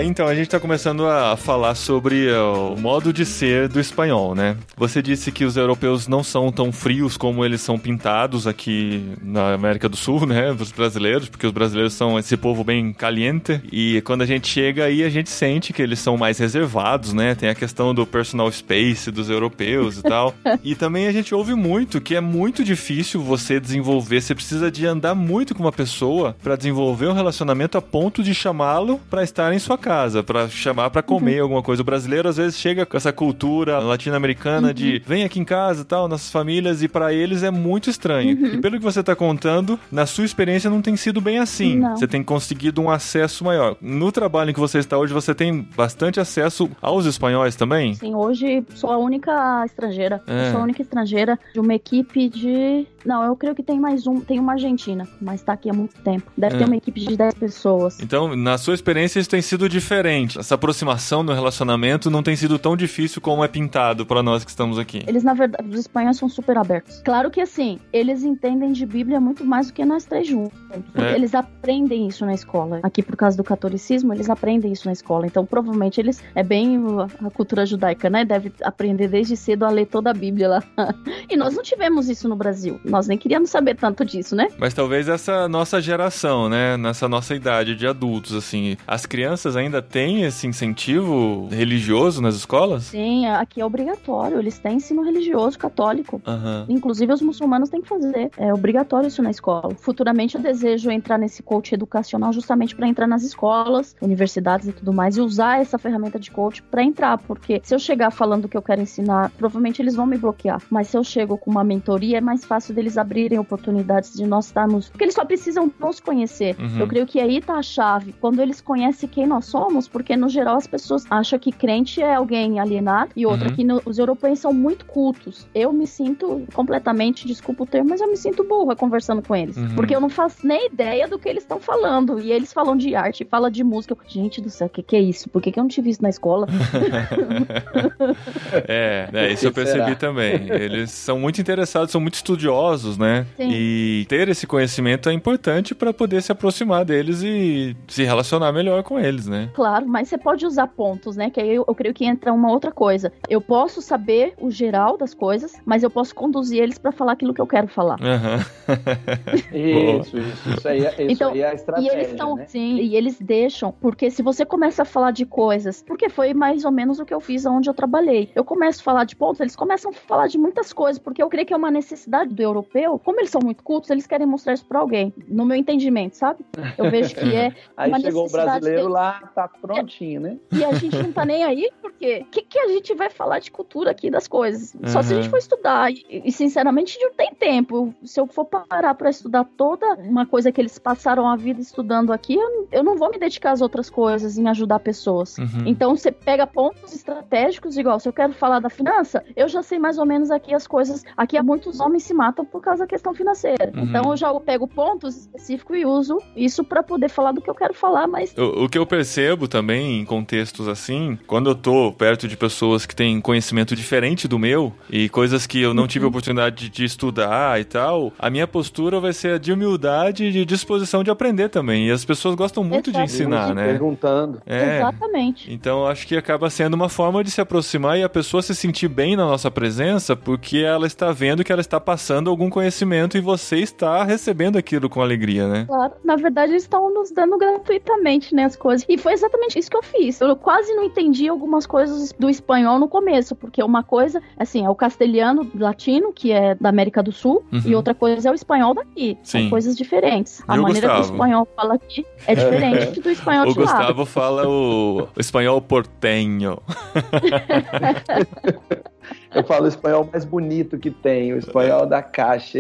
então a gente tá começando a falar sobre ó, o modo de ser do espanhol, né? Você disse que os europeus não são tão frios como eles são pintados aqui na América do Sul, né? Os brasileiros, porque os brasileiros são esse povo bem caliente. E quando a gente chega aí, a gente sente que eles são mais reservados, né? Tem a questão do personal space dos europeus e tal. E também a gente ouve muito que é muito difícil você desenvolver, você precisa de andar muito com uma pessoa pra desenvolver um relacionamento a ponto de chamá-lo pra estar em sua casa, pra chamar pra comer alguma coisa. O brasileiro às vezes chega com essa cultura latino-americana de vem aqui em casa e tal, nossas famílias, e pra eles é muito estranho. E pelo que você tá contando, na sua experiência não tem sido bem assim. Não. Você tem conseguido um acesso maior. No trabalho em que você está hoje, você tem bastante acesso aos espanhóis também? Sim, hoje sou a única estrangeira. É. Sou a única estrangeira de uma equipe de. Não, eu creio que tem mais um. Tem uma argentina, mas tá aqui há muito tempo. Deve É. ter uma equipe de 10 pessoas. Então, na sua experiência, isso tem sido diferente. Essa aproximação no relacionamento não tem sido tão difícil como é pintado pra nós que estamos aqui. Eles, na verdade, os espanhóis são super abertos. Claro que, assim, eles entendem de Bíblia muito mais do que nós três juntos. Porque É. eles aprendem isso na escola. Aqui, por causa do catolicismo, eles aprendem isso na escola. Então, provavelmente, eles... É bem a cultura judaica, né? Deve aprender desde cedo a ler toda a Bíblia lá. e nós não tivemos isso no Brasil. Nós nem queríamos saber tanto disso, né? Mas talvez essa nossa geração, né? Nessa nossa idade de adultos, assim. As crianças ainda ainda tem esse incentivo religioso nas escolas? Sim, aqui é obrigatório. Eles têm ensino religioso católico. Aham. Inclusive, os muçulmanos têm que fazer. É obrigatório isso na escola. Futuramente, eu desejo entrar nesse coach educacional justamente para entrar nas escolas, universidades e tudo mais, e usar essa ferramenta de coach para entrar. Porque se eu chegar falando o que eu quero ensinar, provavelmente eles vão me bloquear. Mas se eu chego com uma mentoria, é mais fácil deles abrirem oportunidades de nós estarmos. Porque eles só precisam nos conhecer. Uhum. Eu creio que aí tá a chave. Quando eles conhecem quem nós somos, porque no geral as pessoas acham que crente é alguém alienado e outra Uhum. que no- os europeus são muito cultos. Eu me sinto completamente, desculpa o termo, mas eu me sinto burra conversando com eles. Uhum. Porque eu não faço nem ideia do que eles estão falando. E eles falam de arte, falam de música. Eu, Gente do céu, o que, que é isso? Por que, que eu não tive isso na escola? É, é, isso eu percebi será? também. Eles são muito interessados, são muito estudiosos, né? Sim. E ter esse conhecimento é importante para poder se aproximar deles e se relacionar melhor com eles, né? Claro, mas você pode usar pontos, né? Que aí eu, eu creio que entra uma outra coisa. Eu posso saber o geral das coisas, mas eu posso conduzir eles pra falar aquilo que eu quero falar. Aham. Isso, isso, isso aí, é- isso Então, aí é a E estratégia, eles estão, né? sim, e eles deixam, porque se você começa a falar de coisas, porque foi mais ou menos o que eu fiz onde eu trabalhei. Eu começo a falar de pontos, eles começam a falar de muitas coisas, porque eu creio que é uma necessidade do europeu. Como eles são muito cultos, eles querem mostrar isso pra alguém, no meu entendimento, sabe? Eu vejo que é Aí uma chegou o necessidade brasileiro deles. lá, tá prontinho, né? E a gente não tá nem aí, porque o que, que a gente vai falar de cultura aqui das coisas? Só se a gente Uhum. for estudar. E, e, sinceramente, não tem tempo. Se eu for parar pra estudar toda uma coisa que eles passaram a vida estudando aqui, eu, eu não vou me dedicar às outras coisas, em ajudar pessoas. Uhum. Então você pega pontos estratégicos, igual se eu quero falar da finança, eu já sei mais ou menos aqui as coisas. Aqui muitos homens se matam por causa da questão financeira. Uhum. Então eu já pego pontos específicos e uso isso pra poder falar do que eu quero falar, mas O, o que eu percebo também em contextos assim, quando eu tô perto de pessoas que têm conhecimento diferente do meu e coisas que eu não tive a oportunidade de, estudar e tal, a minha postura vai ser a de humildade e de disposição de aprender também. E as pessoas gostam muito de ensinar, né? Perguntando. É. exatamente. Então eu acho que acaba sendo uma forma de se aproximar e a pessoa se sentir bem na nossa presença porque ela está vendo que ela está passando algum conhecimento e você está recebendo aquilo com alegria, né? Claro, na verdade eles estão nos dando gratuitamente, né, as coisas. E foi exatamente isso que eu fiz. Eu quase não entendi algumas coisas do espanhol no começo, porque uma coisa, assim, é o castelhano latino, que é da América do Sul, Uhum. e outra coisa é o espanhol daqui. Sim. São coisas diferentes. A E o maneira que o Gustavo? espanhol fala aqui é diferente do espanhol O de lá. Gustavo fala o, o espanhol portenho. Eu falo o espanhol mais bonito que tem, o espanhol da caixa.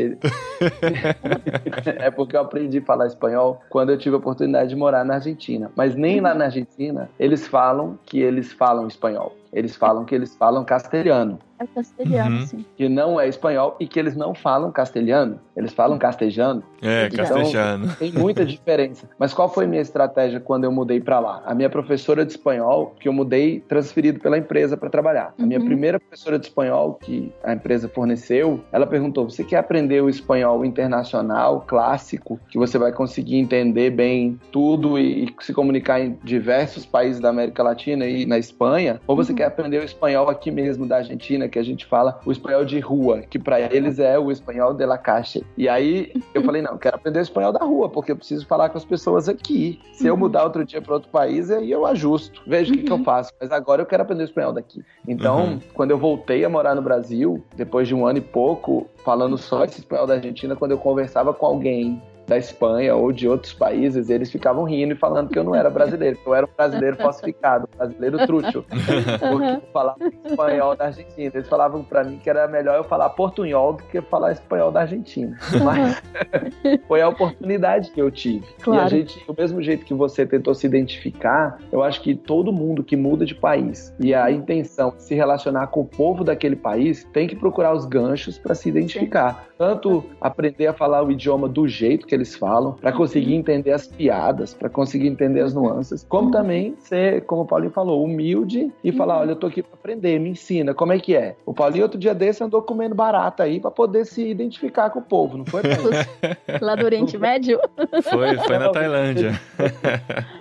é porque eu aprendi a falar espanhol quando eu tive a oportunidade de morar na Argentina. Mas nem lá na Argentina eles falam que eles falam espanhol. Eles falam que eles falam castelhano, É castelhano, Uhum. assim. que não é espanhol e que eles não falam castelhano, eles falam castejano. É, Então, castelhano. Tem muita diferença. Mas qual foi minha estratégia quando eu mudei pra lá? A minha professora de espanhol, que eu mudei transferido pela empresa para trabalhar. A minha Uhum. primeira professora de espanhol que a empresa forneceu, ela perguntou: "Você quer aprender o espanhol internacional, clássico, que você vai conseguir entender bem tudo e, e se comunicar em diversos países da América Latina e na Espanha, ou você Uhum. quer aprender o espanhol aqui mesmo da Argentina, que a gente fala o espanhol de rua, que para eles é o espanhol de la calle". E aí eu falei: "Não, quero aprender o espanhol da rua, porque eu preciso falar com as pessoas aqui. Se eu mudar outro dia para outro país, aí eu ajusto. Vejo o que, que eu Uhum. faço. Mas agora eu quero aprender o espanhol daqui. Então, Uhum. quando eu voltei a morar no Brasil, depois de um ano e pouco, falando só esse espanhol da Argentina, quando eu conversava com alguém da Espanha ou de outros países, eles ficavam rindo e falando que eu não era brasileiro, que eu era um brasileiro falsificado, um brasileiro trútil, porque eu falava espanhol da Argentina. Eles falavam pra mim que era melhor eu falar portunhol do que falar espanhol da Argentina. Mas foi a oportunidade que eu tive. E a Claro. gente, do mesmo jeito que você tentou se identificar, eu acho que todo mundo que muda de país e a intenção de se relacionar com o povo daquele país tem que procurar os ganchos para se identificar. Tanto aprender a falar o idioma do jeito que eles falam, para conseguir entender as piadas, para conseguir entender as nuances, como também ser, como o Paulinho falou, humilde e falar: olha, eu tô aqui para aprender, me ensina, como é que é? O Paulinho, outro dia desse, andou comendo barata aí para poder se identificar com o povo, não foi? Lá do Oriente Médio. Foi, foi na Tailândia.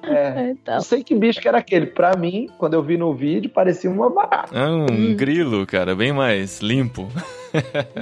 É. Então. Não sei que bicho que era aquele. Pra mim, quando eu vi no vídeo, parecia uma barata. É um grilo, cara, bem mais limpo.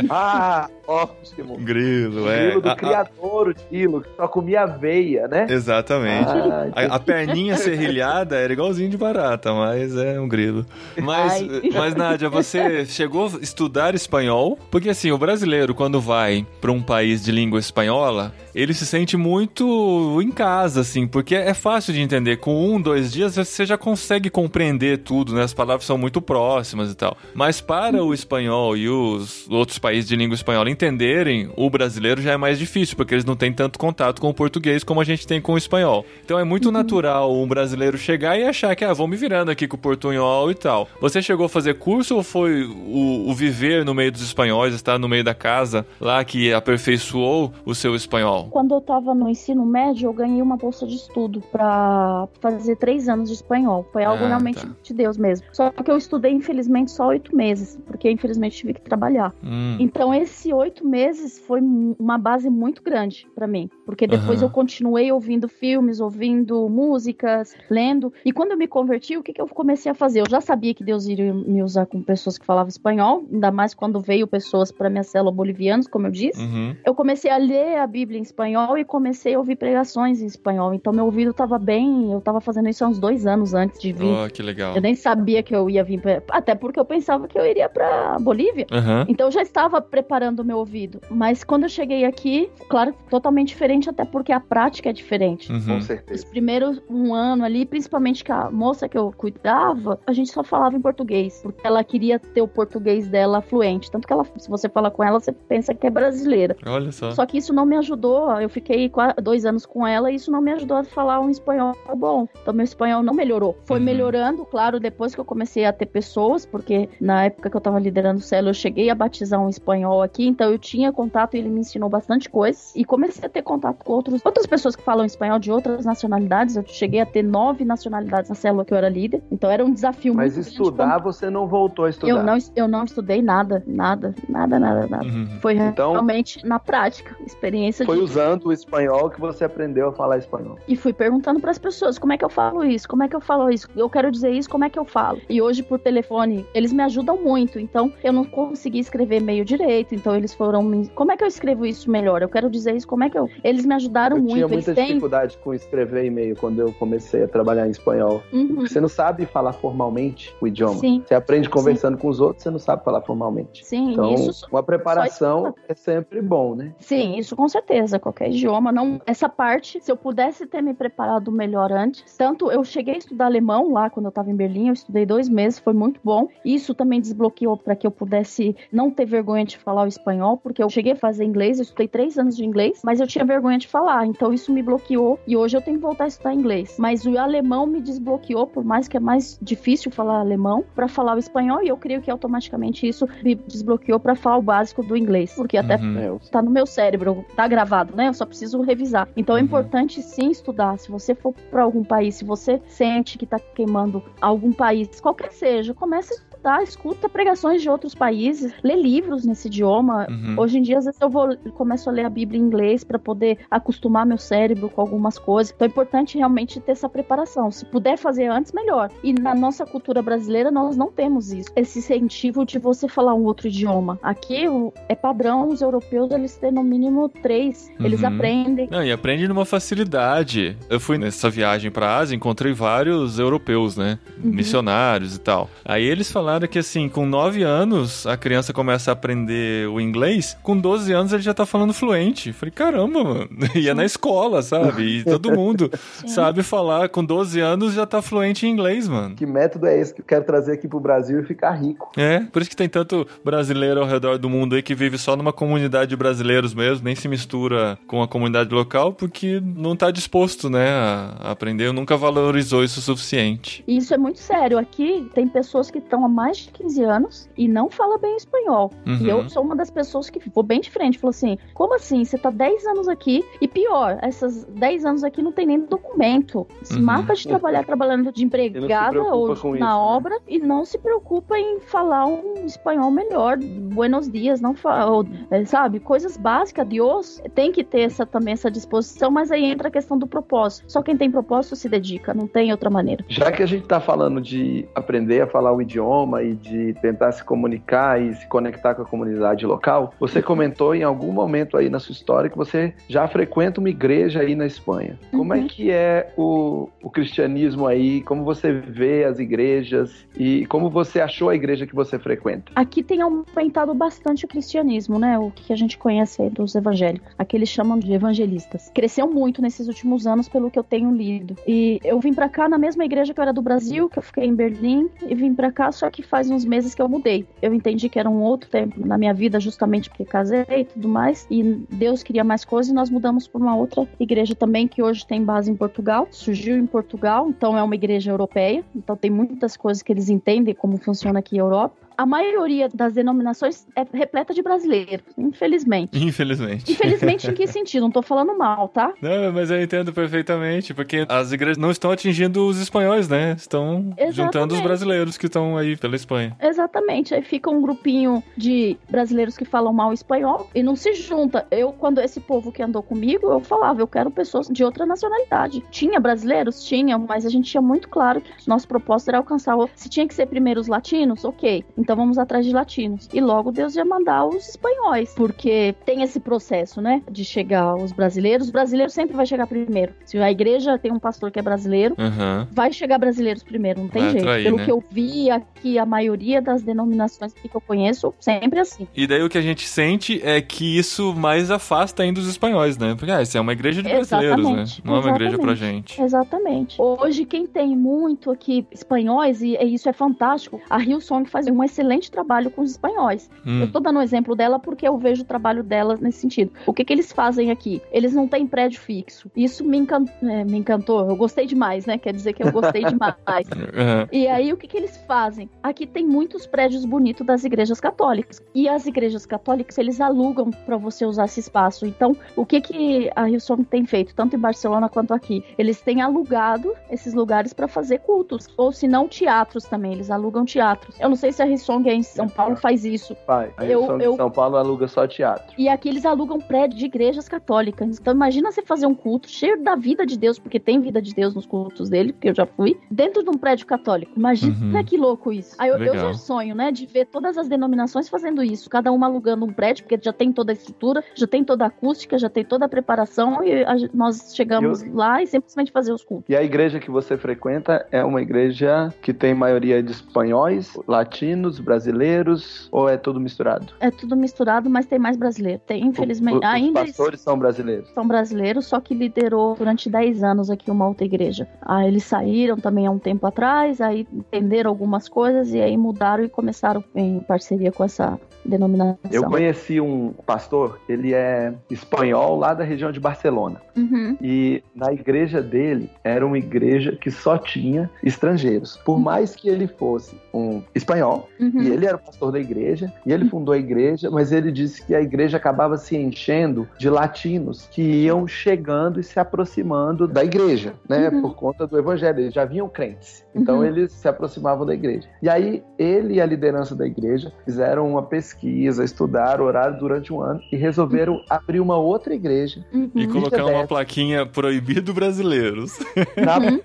Ah, próximo. Grilo, O é. grilo do A- a- criador, o grilo, que só comia aveia, né? Exatamente. Ah, A, a perninha serrilhada era igualzinho de barata, mas é um grilo. Mas, Ai. mas Nádia, você chegou a estudar espanhol? Porque assim, o brasileiro, quando vai para um país de língua espanhola, ele se sente muito em casa, assim, porque é fácil de entender. Com um, dois dias, você já consegue compreender tudo, né? As palavras são muito próximas e tal. Mas para o espanhol e os outros países de língua espanhola entenderem o brasileiro já é mais difícil, porque eles não têm tanto contato com o português como a gente tem com o espanhol. Então é muito natural um brasileiro chegar e achar que, ah, vou me virando aqui com o portunhol e tal. Você chegou a fazer curso ou foi o, o viver no meio dos espanhóis, estar no meio da casa lá que aperfeiçoou o seu espanhol? Quando eu tava no ensino médio, eu ganhei uma bolsa de estudo pra fazer três anos de espanhol. Foi algo Ah, realmente tá. de Deus mesmo. Só que eu estudei, infelizmente, só oito meses, porque infelizmente tive que trabalhar. Hum, Então, esse oito meses foi uma base muito grande pra mim. Porque depois Aham. eu continuei ouvindo filmes, ouvindo músicas, lendo. E quando eu me converti, o que, que eu comecei a fazer? Eu já sabia que Deus iria me usar com pessoas que falavam espanhol, ainda mais quando veio pessoas pra minha célula bolivianos, como eu disse. uhum. Eu comecei a ler a Bíblia em espanhol e comecei a ouvir pregações em espanhol. Então, meu ouvido tava bem. Eu tava fazendo isso há uns dois anos antes de vir. Oh, que legal. Eu nem sabia que eu ia vir. Pra... Até porque eu pensava que eu iria pra Bolívia. Aham. Então eu já estava preparando o meu ouvido. Mas quando eu cheguei aqui, claro, totalmente diferente, até porque a prática é diferente. Uhum. Com Os certeza. primeiros um ano ali, principalmente que a moça que eu cuidava, a gente só falava em português, porque ela queria ter o português dela fluente. Tanto que ela, se você fala com ela, você pensa que é brasileira. Olha só. Só que isso não me ajudou. Eu fiquei dois anos com ela e isso não me ajudou a falar um espanhol bom. Então meu espanhol não melhorou. Foi Uhum. melhorando, claro, depois que eu comecei a ter pessoas, porque na época que eu tava liderando o célula, eu cheguei a batizar um espanhol aqui, então eu tinha contato e ele me ensinou bastante coisas. E comecei a ter contato com outros, outras pessoas que falam espanhol de outras nacionalidades. Eu cheguei a ter nove nacionalidades na célula que eu era líder. Então era um desafio Mas muito grande estudar, você não voltou a estudar. Eu não, eu não estudei nada, nada, nada, nada, nada. Uhum. Foi Então- realmente na prática, experiência Foi de usando o espanhol que você aprendeu a falar espanhol. e fui perguntando para as pessoas como é que eu falo isso, como é que eu falo isso, eu quero dizer isso, como é que eu falo. E hoje por telefone eles me ajudam muito, então eu não consegui escrever meio direito, então eles foram me, como é que eu escrevo isso melhor? Eu quero dizer isso, como é que eu? Eles me ajudaram Eu muito, tinha eles muita têm. dificuldade com escrever e-mail quando eu comecei a trabalhar em espanhol. Uhum. Você não sabe falar formalmente o idioma. Sim. Você aprende conversando com os outros, você não sabe falar formalmente. Sim, Então, isso uma preparação é sempre bom, né? Sim, isso com certeza, qualquer idioma. Não, essa parte, se eu pudesse ter me preparado melhor antes, tanto eu cheguei a estudar alemão lá quando eu estava em Berlim, eu estudei dois meses, foi muito bom. Isso também desbloqueou para que eu pudesse não ter vergonha de falar o espanhol, porque eu cheguei a fazer inglês, eu estudei três anos de inglês, mas eu tinha vergonha de falar, então isso me bloqueou e hoje eu tenho que voltar a estudar inglês. Mas o alemão me desbloqueou, por mais que é mais difícil falar alemão, para falar o espanhol e eu creio que automaticamente isso me desbloqueou para falar o básico do inglês, porque até Uhum. É, tá no meu cérebro, tá gravado, né? Eu só preciso revisar. Então é Uhum. importante sim estudar. Se você for para algum país, se você sente que tá queimando algum país, qualquer que seja, comece a estudar, escuta pregações de outros países, lê livros nesse idioma. Uhum. Hoje em dia, às vezes eu vou começo a ler a Bíblia em inglês para poder acostumar meu cérebro com algumas coisas. Então é importante realmente ter essa preparação. Se puder fazer antes, melhor. E na nossa cultura brasileira nós não temos isso. Esse incentivo de você falar um outro idioma. Aqui é padrão os europeus eles têm no mínimo três. Eles Uhum. aprendem. Não, e aprende numa facilidade. Eu fui nessa viagem pra Ásia, encontrei vários europeus, né? Uhum. Missionários e tal. Aí eles falaram que, assim, com 9 anos a criança começa a aprender o inglês, com 12 anos ele já tá falando fluente. Eu Falei, caramba, mano. E é na escola, sabe? E todo mundo sabe falar, com 12 anos já tá fluente em inglês, mano. Que método é esse que eu quero trazer aqui pro Brasil e ficar rico? É, por isso que tem tanto brasileiro ao redor do mundo aí que vive só numa comunidade de brasileiros mesmo, nem se mistura com a comunidade local, porque não tá disposto, né, a aprender, nunca valorizou isso o suficiente. E isso é muito sério. Aqui tem pessoas que estão há mais de 15 anos e não falam bem espanhol. Uhum. E eu sou uma das pessoas que ficou bem diferente. Falou assim: como assim? Você tá 10 anos aqui e pior, essas 10 anos aqui não tem nem documento. Se Uhum. marca de trabalhar trabalhando de empregada ou na isso, né? obra e não se preocupa em falar um espanhol melhor. Buenos dias, não fala, é, sabe? Coisas básicas, Deus tem que ter essa, também essa disposição, mas aí entra a questão do propósito. Só quem tem propósito se dedica, não tem outra maneira. Já que a gente tá falando de aprender a falar o idioma aí de tentar se comunicar e se conectar com a comunidade local. Você comentou em algum momento aí na sua história que você já frequenta uma igreja aí na Espanha. Como é Uhum. que é o, o cristianismo aí? Como você vê as igrejas e como você achou a igreja que você frequenta? Aqui tem aumentado bastante o cristianismo, né? O que a gente conhece aí dos evangélicos. Aqui eles chamam de evangelistas. Cresceu muito nesses últimos anos, pelo que eu tenho lido. E eu vim pra cá na mesma igreja que eu era do Brasil, que eu fiquei em Berlim, e vim pra cá só que faz uns meses que eu mudei. Eu entendi que era um outro tempo na minha vida, justamente porque casei e tudo mais. E Deus queria mais coisas e nós mudamos para uma outra igreja também, que hoje tem base em Portugal. Surgiu em Portugal, então é uma igreja europeia. Então tem muitas coisas que eles entendem como funciona aqui a Europa. A maioria das denominações é repleta de brasileiros, infelizmente. Infelizmente. Infelizmente em que sentido? Não tô falando mal, tá? Não, mas eu entendo perfeitamente, porque as igrejas não estão atingindo os espanhóis, né? Estão Exatamente. juntando os brasileiros que estão aí pela Espanha. Exatamente. Aí fica um grupinho de brasileiros que falam mal espanhol e não se junta. Eu, quando esse povo que andou comigo, eu falava, eu quero pessoas de outra nacionalidade. Tinha brasileiros? Tinha, mas a gente tinha muito claro que nosso propósito era alcançar. o- Se tinha que ser primeiro os latinos, ok. Então vamos atrás de latinos. E logo Deus ia mandar os espanhóis, porque tem esse processo, né? De chegar os brasileiros. Os brasileiros sempre vai chegar primeiro. Se a igreja tem um pastor que é brasileiro, Aham. vai chegar brasileiros primeiro, não tem Vai jeito. atrair, Pelo né? que eu vi aqui, a maioria das denominações que eu conheço, sempre assim. E daí o que a gente sente é que isso mais afasta ainda os espanhóis, né? Porque ah, isso é uma igreja de brasileiros, né? Não é uma igreja pra gente. Exatamente. Hoje, quem tem muito aqui espanhóis, e, isso é fantástico, a Hillsong faz um excelente trabalho com os espanhóis. Eu Hum. tô dando um exemplo dela porque eu vejo o trabalho dela nesse sentido. O que que eles fazem aqui? Eles não têm prédio fixo. Isso me, encan- é, me encantou. Eu gostei demais, né? Quer dizer que eu gostei demais. E aí, o que, que eles fazem? Aqui tem muitos prédios bonitos das igrejas católicas. E as igrejas católicas, eles alugam para você usar esse espaço. Então, o que, que a Hillsong tem feito, tanto em Barcelona quanto aqui? Eles têm alugado esses lugares para fazer cultos. Ou se não, teatros também. Eles alugam teatros. Eu não sei se a Aí em São Paulo faz isso. Pai, a Eu- Hillsong eu- São Paulo aluga só teatro. E aqui eles alugam prédio de igrejas católicas. Então imagina você fazer um culto cheio da vida de Deus, porque tem vida de Deus nos cultos dele, porque eu já fui, dentro de um prédio católico. Imagina Uhum. que louco isso. Aí eu, eu já sonho, né, de ver todas as denominações fazendo isso, cada uma alugando um prédio, porque já tem toda a estrutura, já tem toda a acústica, já tem toda a preparação, e a nós chegamos lá e simplesmente fazer os cultos. E a igreja que você frequenta é uma igreja que tem maioria de espanhóis, latinos, brasileiros, ou é tudo misturado? É tudo misturado, mas tem mais brasileiro. Tem, infelizmente, O- o- ainda Os pastores são brasileiros. são brasileiros, só que liderou durante 10 anos aqui uma outra igreja. Aí eles saíram também há um tempo atrás, aí entenderam algumas coisas e aí mudaram e começaram em parceria com essa denominação. Eu conheci um pastor, ele é espanhol lá da região de Barcelona. Uhum. E na igreja dele era uma igreja que só tinha estrangeiros. Por mais que ele fosse um espanhol, Uhum. e ele era o pastor da igreja, e ele fundou a igreja, mas ele disse que a igreja acabava se enchendo de latinos que iam chegando e se aproximando da igreja, né? Uhum. Por conta do evangelho. Eles já vinham crentes. Então Uhum. eles se aproximavam da igreja. E aí ele e a liderança da igreja fizeram uma pesquisa, estudaram, oraram durante um ano e resolveram abrir uma outra igreja. Uhum. E colocar uma plaquinha proibido brasileiros. Na Uhum.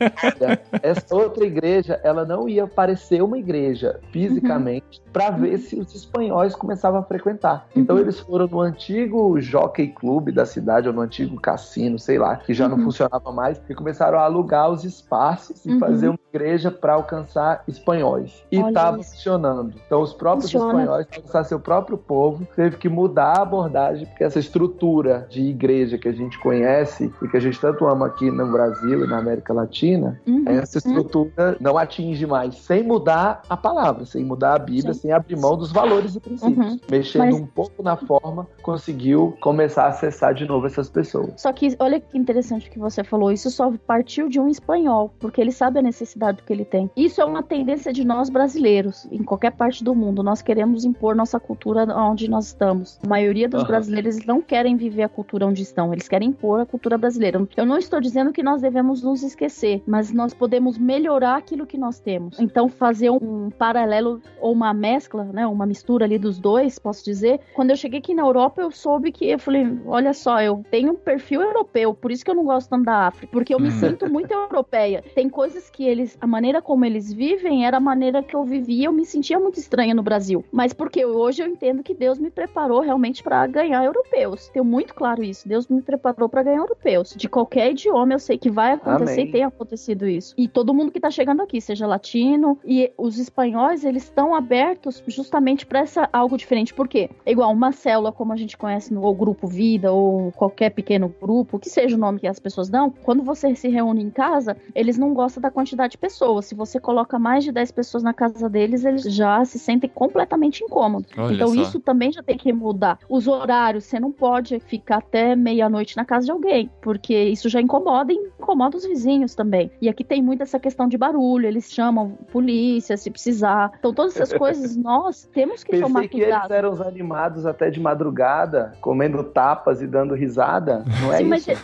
essa outra igreja, ela não ia parecer uma igreja fisicamente para ver se os espanhóis começavam a frequentar. Então Uhum. eles foram no antigo Jockey Club da cidade ou no antigo cassino, sei lá, que já não Uhum. funcionava mais, e começaram a alugar os espaços e Uhum. fazer uma igreja para alcançar espanhóis. E estava funcionando. Então os próprios Funciona. espanhóis, para alcançar seu próprio povo, teve que mudar a abordagem, porque essa estrutura de igreja que a gente conhece e que a gente tanto ama aqui no Brasil e na América Latina, Uhum. essa estrutura não atinge mais, sem mudar a palavra, sem mudar Bíblia, Sim. sem abrir mão dos valores e princípios. Uhum. Mexendo Mas- um pouco na forma, conseguiu começar a acessar de novo essas pessoas. Só que olha que interessante o que você falou. Isso só partiu de um espanhol, porque ele sabe a necessidade que ele tem. Isso é uma tendência de nós brasileiros, em qualquer parte do mundo. Nós queremos impor nossa cultura onde nós estamos. A maioria dos Aham. brasileiros não querem viver a cultura onde estão, eles querem impor a cultura brasileira. Eu não estou dizendo que nós devemos nos esquecer, mas nós podemos melhorar aquilo que nós temos. Então, fazer um paralelo ou uma mescla, né, uma mistura ali dos dois, posso dizer. Quando eu cheguei aqui na Europa, eu soube que eu falei, olha só, eu tenho um perfil europeu, por isso que eu não gosto tanto da África, porque eu me Uhum. sinto muito europeia. Tem coisas que eles, a maneira como eles vivem era a maneira que eu vivia, eu me sentia muito estranha no Brasil. Mas porque hoje eu entendo que Deus me preparou realmente para ganhar europeus. Tenho muito claro isso. Deus me preparou para ganhar europeus. De qualquer idioma eu sei que vai acontecer Amém. e tem acontecido isso. E todo mundo que tá chegando aqui, seja latino, e os espanhóis, eles estão abertos justamente para essa algo diferente. Por quê? É igual uma célula como a gente conhece no ou grupo vida ou qualquer pequeno grupo, que seja o nome que as pessoas dão, quando você se reúne em casa, eles não gostam da quantidade de pessoas. Se você coloca mais de 10 pessoas na casa deles, eles já se sentem completamente incômodos. Olha então só. isso também já tem que mudar. Os horários, você não pode ficar até meia-noite na casa de alguém, porque isso já incomoda e incomoda os vizinhos também. E aqui tem muito essa questão de barulho, eles chamam polícia se precisar. Então todas essas coisas nós temos que tomar Pensei que eles cuidado. eram os animados até de madrugada, comendo tapas e dando risada. Não é Sim, mas isso?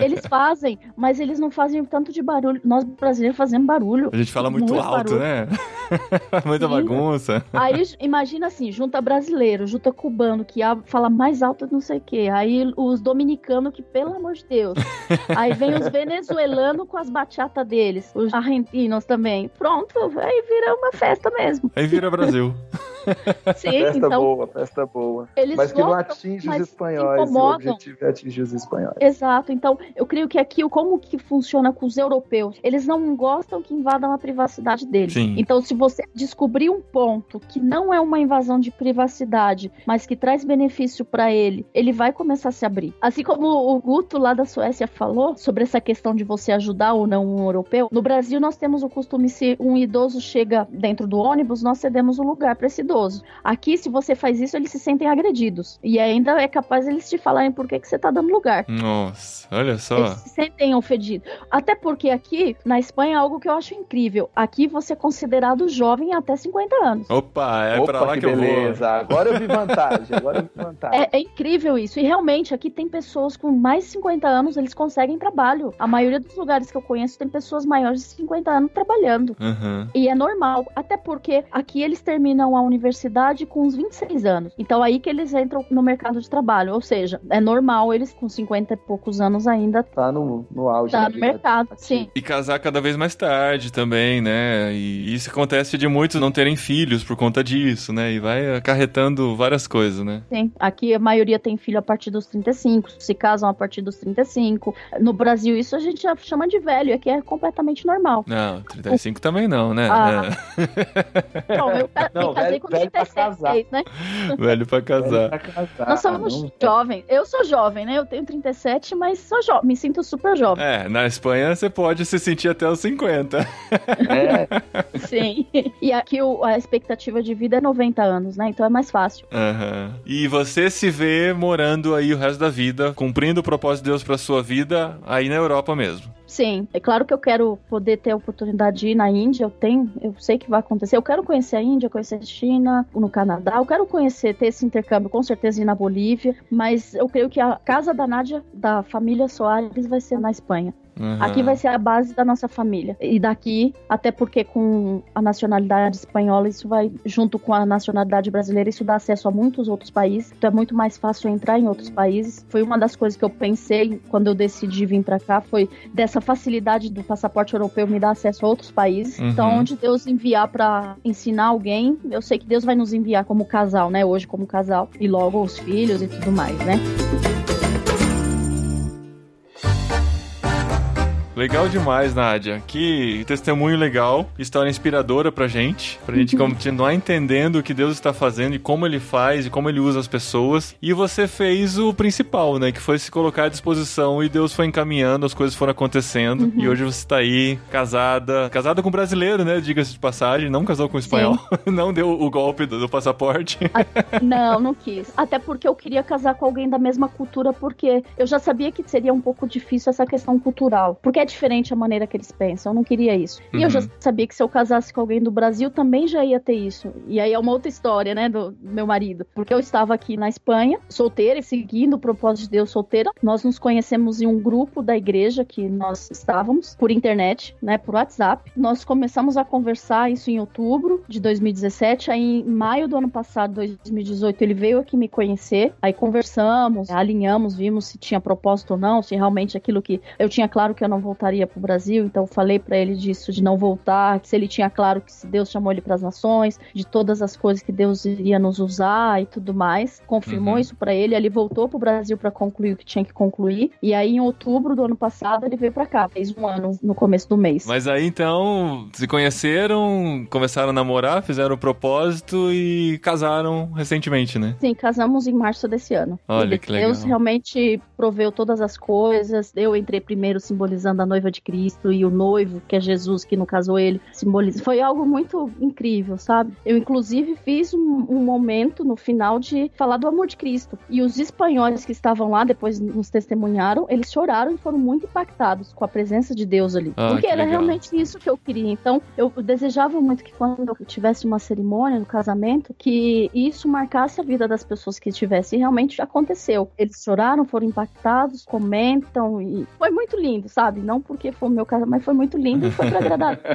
eles fazem, mas eles não fazem tanto de barulho. Nós brasileiros fazemos barulho. A gente fala muito, alto, barulho. né? Muita Sim. bagunça. Aí imagina assim, junta brasileiro, junta cubano que fala mais alto não sei o quê. Aí os dominicanos que, pelo amor de Deus. Aí vem os venezuelanos com as bachatas deles. Os argentinos também. Pronto, aí vira uma festa mesmo. Aí vira Brasil. Sim, Festa então boa, festa boa. eles Mas que não atinge os espanhóis. O objetivo é atingir os espanhóis. Exato, então eu creio que aqui como que funciona com os europeus? Eles não gostam que invadam a privacidade deles. Sim. Então, se você descobrir um ponto que não é uma invasão de privacidade, mas que traz benefício para ele, ele vai começar a se abrir. Assim como o Guto lá da Suécia falou sobre essa questão de você ajudar ou não um europeu, no Brasil nós temos o costume se um idoso chega dentro do ônibus, nós cedemos o lugar para esse idoso. Aqui, se você faz isso, eles se sentem agredidos. E ainda é capaz eles te falarem por que, que você tá dando lugar. Nossa, olha só. Eles se sentem ofendidos. Até porque aqui, na Espanha, é algo que eu acho incrível. Aqui você é considerado jovem até 50 anos. Opa, é Opa, pra lá que que, eu vou. beleza. Agora eu vi vantagem. Agora eu vi vantagem. É, é incrível isso. E realmente, aqui tem pessoas com mais de 50 anos, eles conseguem trabalho. A maioria dos lugares que eu conheço tem pessoas maiores de 50 anos trabalhando. Uhum. E é normal, até porque aqui eles terminam a universidade com uns 26 anos. Então aí que eles entram no mercado de trabalho. Ou seja, é normal eles com 50 e poucos anos ainda Tá no, no auge. tá no vida mercado. ativa. Sim. E casar cada vez mais tarde também, né? E isso acontece de muitos não terem filhos por conta disso, né? E vai acarretando várias coisas, né? Sim, aqui a maioria tem filho a partir dos 35, se casam a partir dos 35. No Brasil, isso a gente já chama de velho, aqui é completamente normal. Não, 35 também não, né? Ah. Bom, eu ca- Não, me casei velho- com velho pra 36, né? Velho pra casar. Pra casar, Nós somos não- jovens. Eu sou jovem, né? Eu tenho 37, mas sou jovem, me sinto super jovem. É, na Espanha você pode se sentir até os 50. É, Sim. E aqui o- a expectativa de vida é 90 anos, né? Então é mais fácil. Aham. E você se vê morando aí o resto da vida, cumprindo o propósito de Deus pra sua vida aí na Europa mesmo. Sim, é claro que eu quero poder ter a oportunidade de ir na Índia, eu tenho, eu sei que vai acontecer. Eu quero conhecer a Índia, conhecer a China, no Canadá, eu quero conhecer, ter esse intercâmbio, com certeza ir na Bolívia, mas eu creio que a casa da Nádia, da família Soares, vai ser na Espanha. Aham. Aqui vai ser a base da nossa família. E daqui, até porque com a nacionalidade espanhola, isso vai, junto com a nacionalidade brasileira, isso dá acesso a muitos outros países. Então é muito mais fácil entrar em outros países. Foi uma das coisas que eu pensei quando eu decidi vir pra cá, foi dessa facilidade do passaporte europeu me dar acesso a outros países. Uhum. Então, onde Deus enviar pra ensinar alguém, eu sei que Deus vai nos enviar como casal, né? Hoje como casal. E logo os filhos e tudo mais, né? Legal demais, Nádia. Que testemunho legal, história inspiradora pra gente, pra gente continuar entendendo o que Deus está fazendo e como ele faz e como ele usa as pessoas. E você fez o principal, né? Que foi se colocar à disposição e Deus foi encaminhando, as coisas foram acontecendo. E hoje você tá aí, casada, casada com um brasileiro, né? Diga-se de passagem, não casou com um espanhol, não deu o golpe do, do passaporte. Não, não quis. Até porque eu queria casar com alguém da mesma cultura, porque eu já sabia que seria um pouco difícil essa questão cultural. Porque é diferente a maneira que eles pensam. Eu não queria isso. E eu já Uhum. sabia que se eu casasse com alguém do Brasil, também já ia ter isso. E aí é uma outra história, né, do meu marido. Porque eu estava aqui na Espanha, solteira, e seguindo o propósito de Deus solteira. Nós nos conhecemos em um grupo da igreja que nós estávamos, por internet, né, por WhatsApp. Nós começamos a conversar isso em outubro de 2017. Aí em maio do ano passado, 2018, ele veio aqui me conhecer. Aí conversamos, alinhamos, vimos se tinha propósito ou não, se realmente aquilo que eu tinha claro que eu não voltaria pro Brasil, então falei para ele disso de não voltar, que se ele tinha claro que se Deus chamou ele para as nações, de todas as coisas que Deus iria nos usar e tudo mais. Confirmou Uhum. isso para ele, ele voltou pro Brasil para concluir o que tinha que concluir. E aí em outubro do ano passado ele veio para cá, fez um ano no começo do mês. Mas aí então se conheceram, começaram a namorar, fizeram o propósito e casaram recentemente, né? Sim, casamos em março desse ano. Olha Ele- que legal. Deus realmente proveu todas as coisas. Eu entrei primeiro simbolizando a noiva de Cristo e o noivo, que é Jesus, que no caso ele, simboliza. Foi algo muito incrível, sabe? Eu, inclusive, fiz um, um momento no final de falar do amor de Cristo. E os espanhóis que estavam lá, depois nos testemunharam, eles choraram e foram muito impactados com a presença de Deus ali. Ah, Porque que era legal. realmente isso que eu queria. Então, eu desejava muito que quando eu tivesse uma cerimônia no casamento, que isso marcasse a vida das pessoas que estivessem. E realmente aconteceu. Eles choraram, foram impactados, comentam e foi muito lindo, sabe? Não porque foi o meu casamento, mas foi muito lindo e foi pra agradar.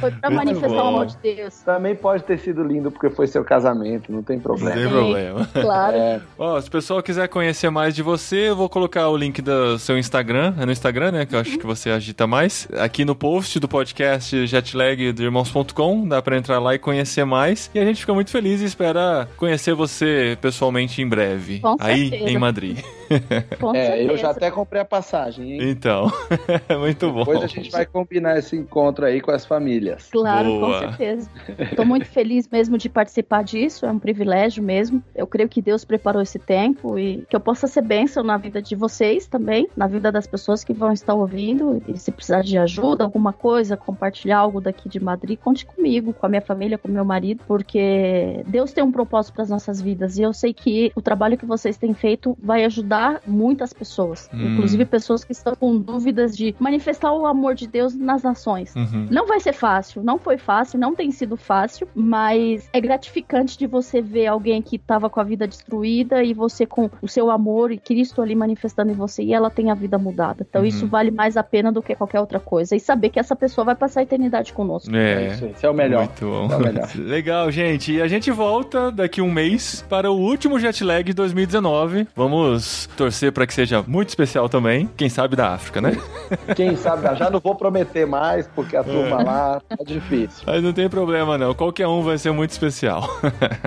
Foi pra Muito manifestar bom. o amor de Deus. Também pode ter sido lindo porque foi seu casamento, não tem Não problema. tem Sim. problema. Claro. É, Ó, se o pessoal quiser conhecer mais de você, eu vou colocar o link do seu Instagram. É no Instagram, né? Que eu acho que você agita mais. Aqui no post do podcast Jetlag do Irmãos.com. Dá pra entrar lá e conhecer mais. E a gente fica muito feliz e espera conhecer você pessoalmente em breve. Com aí certeza. em Madrid. Com é, eu já até comprei a passagem, hein? Então, muito bom. Depois a gente vai combinar esse encontro aí com as famílias. Claro, Boa. com certeza. Tô muito feliz mesmo de participar disso, é um privilégio mesmo. Eu creio que Deus preparou esse tempo e que eu possa ser bênção na vida de vocês também, na vida das pessoas que vão estar ouvindo. E se precisar de ajuda, alguma coisa, compartilhar algo daqui de Madrid, conte comigo, com a minha família, com o meu marido, porque Deus tem um propósito para as nossas vidas e eu sei que o trabalho que vocês têm feito vai ajudar muitas pessoas, Hum. inclusive pessoas que estão com dúvidas de manifestar o amor de Deus nas nações. Uhum. Não vai ser fácil, não foi fácil, não tem sido fácil, mas é gratificante de você ver alguém que estava com a vida destruída e você com o seu amor e Cristo ali manifestando em você e ela tem a vida mudada. Então Uhum. isso vale mais a pena do que qualquer outra coisa. E saber que essa pessoa vai passar a eternidade conosco. É, É. isso, esse é o melhor. Muito bom. É o melhor. Legal, gente. E a gente volta daqui um mês para o último Jetlag de 2019. Vamos torcer para que seja muito especial também. Quem sabe da África, né? Quem sabe, já não vou prometer mais, porque a turma lá tá difícil. Mas não tem problema, não. Qualquer um vai ser muito especial.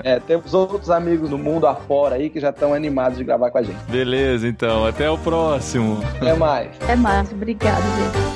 É, temos outros amigos no mundo afora aí que já estão animados de gravar com a gente. Beleza, então. Até o próximo. Até mais. Até mais, obrigado, gente.